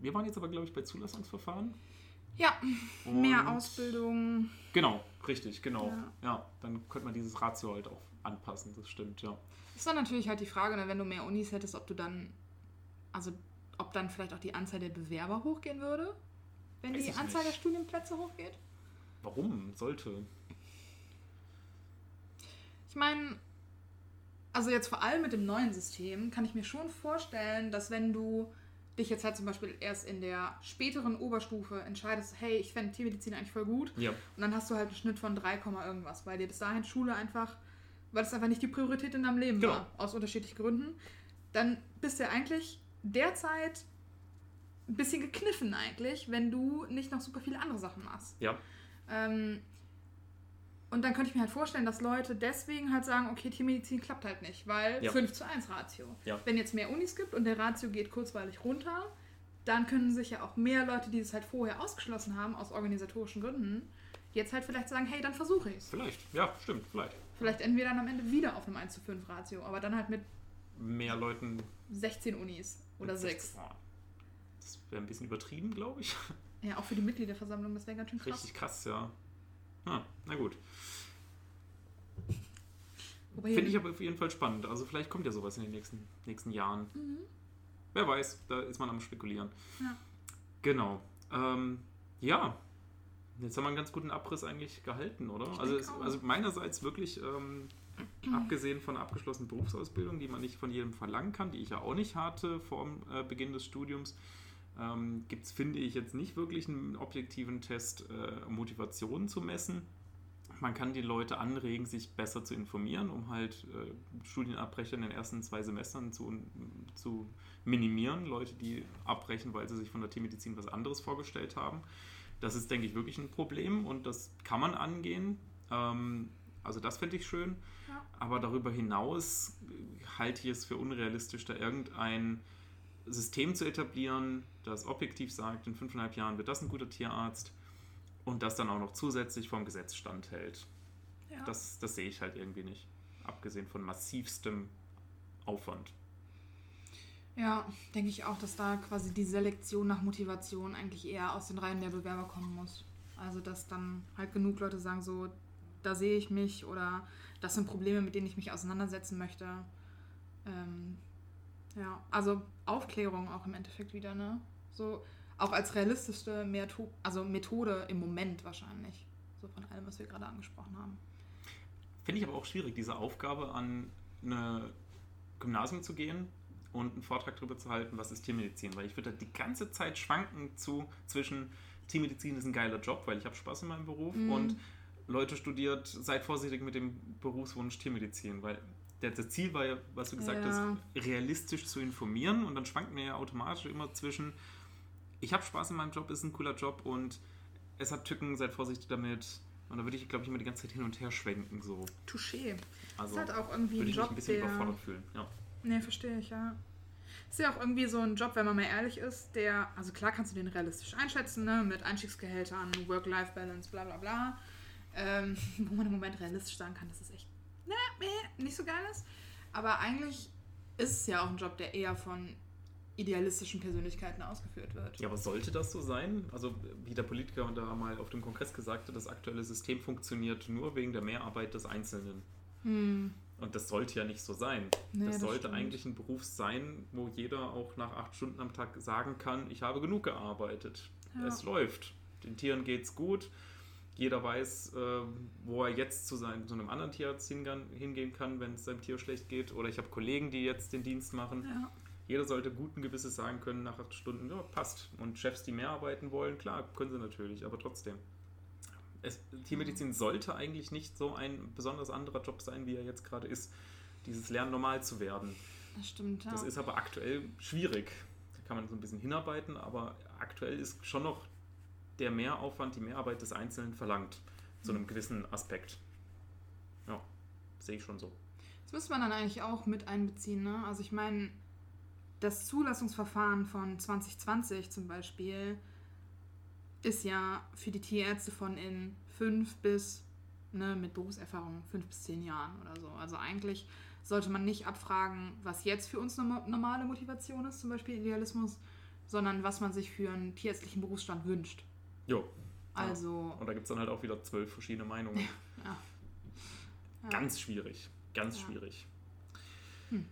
wir waren jetzt aber, glaube ich, bei Zulassungsverfahren.
Ja, mehr
Und-
Ausbildung.
Genau, richtig, genau.
Ja.
Ja. dann könnte man dieses Ratio halt auch anpassen, das stimmt, ja.
Ist dann natürlich halt die Frage, ne, wenn du mehr Unis hättest, ob du dann, also ob dann vielleicht auch die Anzahl der Bewerber hochgehen würde, wenn
Weiß
die Anzahl
nicht.
der Studienplätze hochgeht.
Warum sollte?
Ich meine, also jetzt vor allem mit dem neuen System kann ich mir schon vorstellen, dass wenn du dich jetzt halt zum Beispiel erst in der späteren Oberstufe entscheidest, hey, ich fände Tiermedizin eigentlich voll gut,
Ja,
und dann hast du halt einen Schnitt von 3, Komma irgendwas, weil dir bis dahin Schule einfach, weil es einfach nicht die Priorität in deinem Leben
Genau.
war, aus unterschiedlichen Gründen, dann bist du ja eigentlich derzeit ein bisschen gekniffen eigentlich, wenn du nicht noch super viele andere Sachen machst.
ja.
Ähm, Und dann könnte ich mir halt vorstellen, dass Leute deswegen halt sagen, okay, Tiermedizin klappt halt nicht, weil
Ja.
5 zu 1 Ratio.
Ja.
Wenn jetzt mehr Unis gibt und der Ratio geht kurzweilig runter, dann können sich ja auch mehr Leute, die es halt vorher ausgeschlossen haben, aus organisatorischen Gründen, jetzt halt vielleicht sagen, hey, dann versuche ich es.
Vielleicht, ja, stimmt, vielleicht.
Vielleicht enden wir dann am Ende wieder auf einem 1 zu 5 Ratio, aber dann halt mit
Mehr Leuten
16 Unis oder
mit
6.
Oh, Das wäre ein bisschen übertrieben, glaube ich.
Ja, auch für die Mitgliederversammlung, das wäre ganz schön krass.
Richtig krass, ja. Ah, na gut. Finde ich aber auf jeden Fall spannend. Also vielleicht kommt ja sowas in den nächsten, nächsten Jahren.
Mhm.
Wer weiß, da ist man am Spekulieren.
Ja.
Genau. Ähm, ja, jetzt haben wir einen ganz guten Abriss eigentlich gehalten, oder? Also, es, also meinerseits wirklich, ähm, <clears throat> abgesehen von einer abgeschlossenen Berufsausbildung, die man nicht von jedem verlangen kann, die ich ja auch nicht hatte vor äh, Beginn des Studiums, ähm, gibt es, finde ich, jetzt nicht wirklich einen objektiven Test, äh, Motivation zu messen. Man kann die Leute anregen, sich besser zu informieren, um halt äh, Studienabbrecher in den ersten zwei Semestern zu, zu minimieren. Leute, die abbrechen, weil sie sich von der Tiermedizin was anderes vorgestellt haben. Das ist, denke ich, wirklich ein Problem und das kann man angehen. Ähm, also das finde ich schön.
Ja.
Aber darüber hinaus halte ich es für unrealistisch, da irgendein System zu etablieren, das objektiv sagt, in fünfeinhalb Jahren wird das ein guter Tierarzt und das dann auch noch zusätzlich vom Gesetz standhält.
Ja.
Das, das sehe ich halt irgendwie nicht. Abgesehen von massivstem Aufwand.
Ja, denke ich auch, dass da quasi die Selektion nach Motivation eigentlich eher aus den Reihen der Bewerber kommen muss. Also, dass dann halt genug Leute sagen, so, da sehe ich mich oder das sind Probleme, mit denen ich mich auseinandersetzen möchte. Ähm, ja, also Aufklärung auch im Endeffekt wieder, ne? So, auch als realistischste Metho also Methode im Moment wahrscheinlich. So von allem, was wir gerade angesprochen haben.
Finde ich aber auch schwierig, diese Aufgabe an eine Gymnasium zu gehen und einen Vortrag darüber zu halten, was ist Tiermedizin. Weil ich würde da die ganze Zeit schwanken zu zwischen Tiermedizin ist ein geiler Job, weil ich habe Spaß in meinem Beruf
Mhm.
und Leute studiert, seid vorsichtig mit dem Berufswunsch Tiermedizin, weil der, das Ziel war ja, was du gesagt
Ja.
hast, realistisch zu informieren und dann schwankt mir ja automatisch immer zwischen, ich habe Spaß in meinem Job, ist ein cooler Job und es hat Tücken, seid vorsichtig damit. Und da würde ich, glaube ich, immer die ganze Zeit hin und her schwenken. So.
Touché.
Also
ist halt auch irgendwie
würde ich mich ein bisschen
der...
überfordert fühlen. Ja.
Nee, verstehe ich, ja. Ist ja auch irgendwie so ein Job, wenn man mal ehrlich ist, der, also klar kannst du den realistisch einschätzen, ne, mit Einstiegsgehältern, Work-Life-Balance, bla bla bla. Ähm, <laughs> wo man im Moment realistisch sagen kann, dass es echt ne, meh, nicht so geil ist. Aber eigentlich ist es ja auch ein Job, der eher von idealistischen Persönlichkeiten ausgeführt wird.
ja, aber sollte das so sein? Also, wie der Politiker da mal auf dem Kongress gesagt hat, das aktuelle System funktioniert nur wegen der Mehrarbeit des Einzelnen.
Hm,
Und das sollte ja nicht so sein.
Nee,
das
das
sollte
stimmt.
eigentlich ein Beruf sein, wo jeder auch nach acht Stunden am Tag sagen kann, ich habe genug gearbeitet.
Ja.
Es läuft. Den Tieren geht's gut. Jeder weiß, äh, wo er jetzt zu, seinem, zu einem anderen Tierarzt hingehen kann, wenn es seinem Tier schlecht geht. Oder ich habe Kollegen, die jetzt den Dienst machen.
ja.
Jeder sollte guten Gewisses sagen können nach acht Stunden, ja, passt. Und Chefs, die mehr arbeiten wollen, klar, können sie natürlich, aber trotzdem. Es, Tiermedizin sollte eigentlich nicht so ein besonders anderer Job sein, wie er jetzt gerade ist. Dieses Lernen normal zu werden.
Das stimmt, ja.
Das ist aber aktuell schwierig. Da kann man so ein bisschen hinarbeiten, aber aktuell ist schon noch der Mehraufwand, die Mehrarbeit des Einzelnen verlangt. Zu einem gewissen Aspekt. Ja, sehe ich schon so.
Das müsste man dann eigentlich auch mit einbeziehen. Ne? Also ich meine, das Zulassungsverfahren von 2020 zum Beispiel ist ja für die Tierärzte von in fünf bis, ne, mit Berufserfahrung, fünf bis zehn Jahren oder so. Also eigentlich sollte man nicht abfragen, was jetzt für uns norma- normale Motivation ist, zum Beispiel Idealismus, sondern was man sich für einen tierärztlichen Berufsstand wünscht.
Jo.
Also,
Und da gibt es dann halt auch wieder zwölf verschiedene Meinungen. <laughs>
ja. Ja.
Ganz schwierig. Ganz
Ja.
schwierig.
Hm.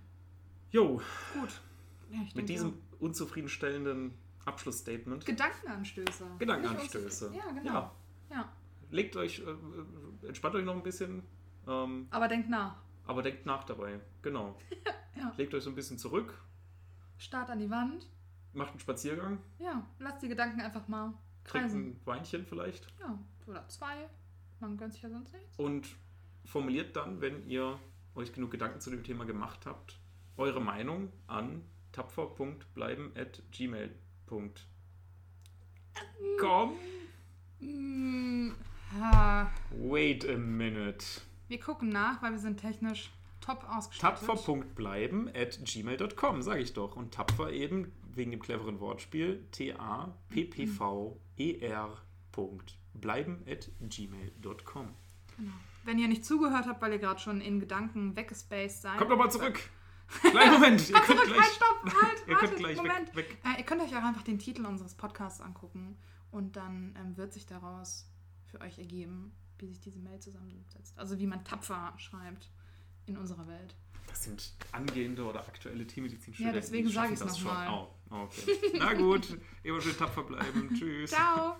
Jo,
gut.
Mit diesem unzufriedenstellenden Abschlussstatement.
Gedankenanstöße.
Gedankenanstöße.
Ja, genau.
Ja,
Ja.
legt euch, äh, entspannt euch noch ein bisschen, ähm,
Aber denkt nach.
aber denkt nach dabei. Genau. <laughs>
Ja.
Legt euch so ein bisschen zurück,
Start an die Wand.
macht einen Spaziergang,
Ja, lasst die Gedanken einfach mal
trinkt
kreisen.
ein Weinchen vielleicht
Ja, oder zwei. Man gönnt sich ja sonst nichts.
und formuliert dann, wenn ihr euch genug Gedanken zu dem Thema gemacht habt, eure Meinung an tapfer.bleiben@gmail.com.
Mm, ha.
Wink. Wait a minute.
Wir gucken nach, weil wir sind technisch top ausgestattet.
Tapfer.bleiben at gmail.com, sage ich doch. Und tapfer eben wegen dem cleveren Wortspiel T-A-P-P-V-E-R. Bleiben at gmail.com.
Genau. Wenn ihr nicht zugehört habt, weil ihr gerade schon in Gedanken weggespaced seid.
Kommt doch mal zurück. Kleinen Moment. ihr könnt gleich,
halt, stopp, <laughs> halt,
ihr
wartet,
könnt gleich
Moment.
weg. weg.
Äh, ihr könnt euch auch einfach den Titel unseres Podcasts angucken und dann ähm, wird sich daraus für euch ergeben, wie sich diese Mail zusammensetzt. Also wie man tapfer schreibt in unserer Welt.
Das sind angehende oder aktuelle Tiermedizinstudenten.
Ja, deswegen sage
schaffen
ich's
das
noch
schon.
mal.
Oh, okay. Na gut, immer schön tapfer bleiben. <laughs> Tschüss.
Ciao!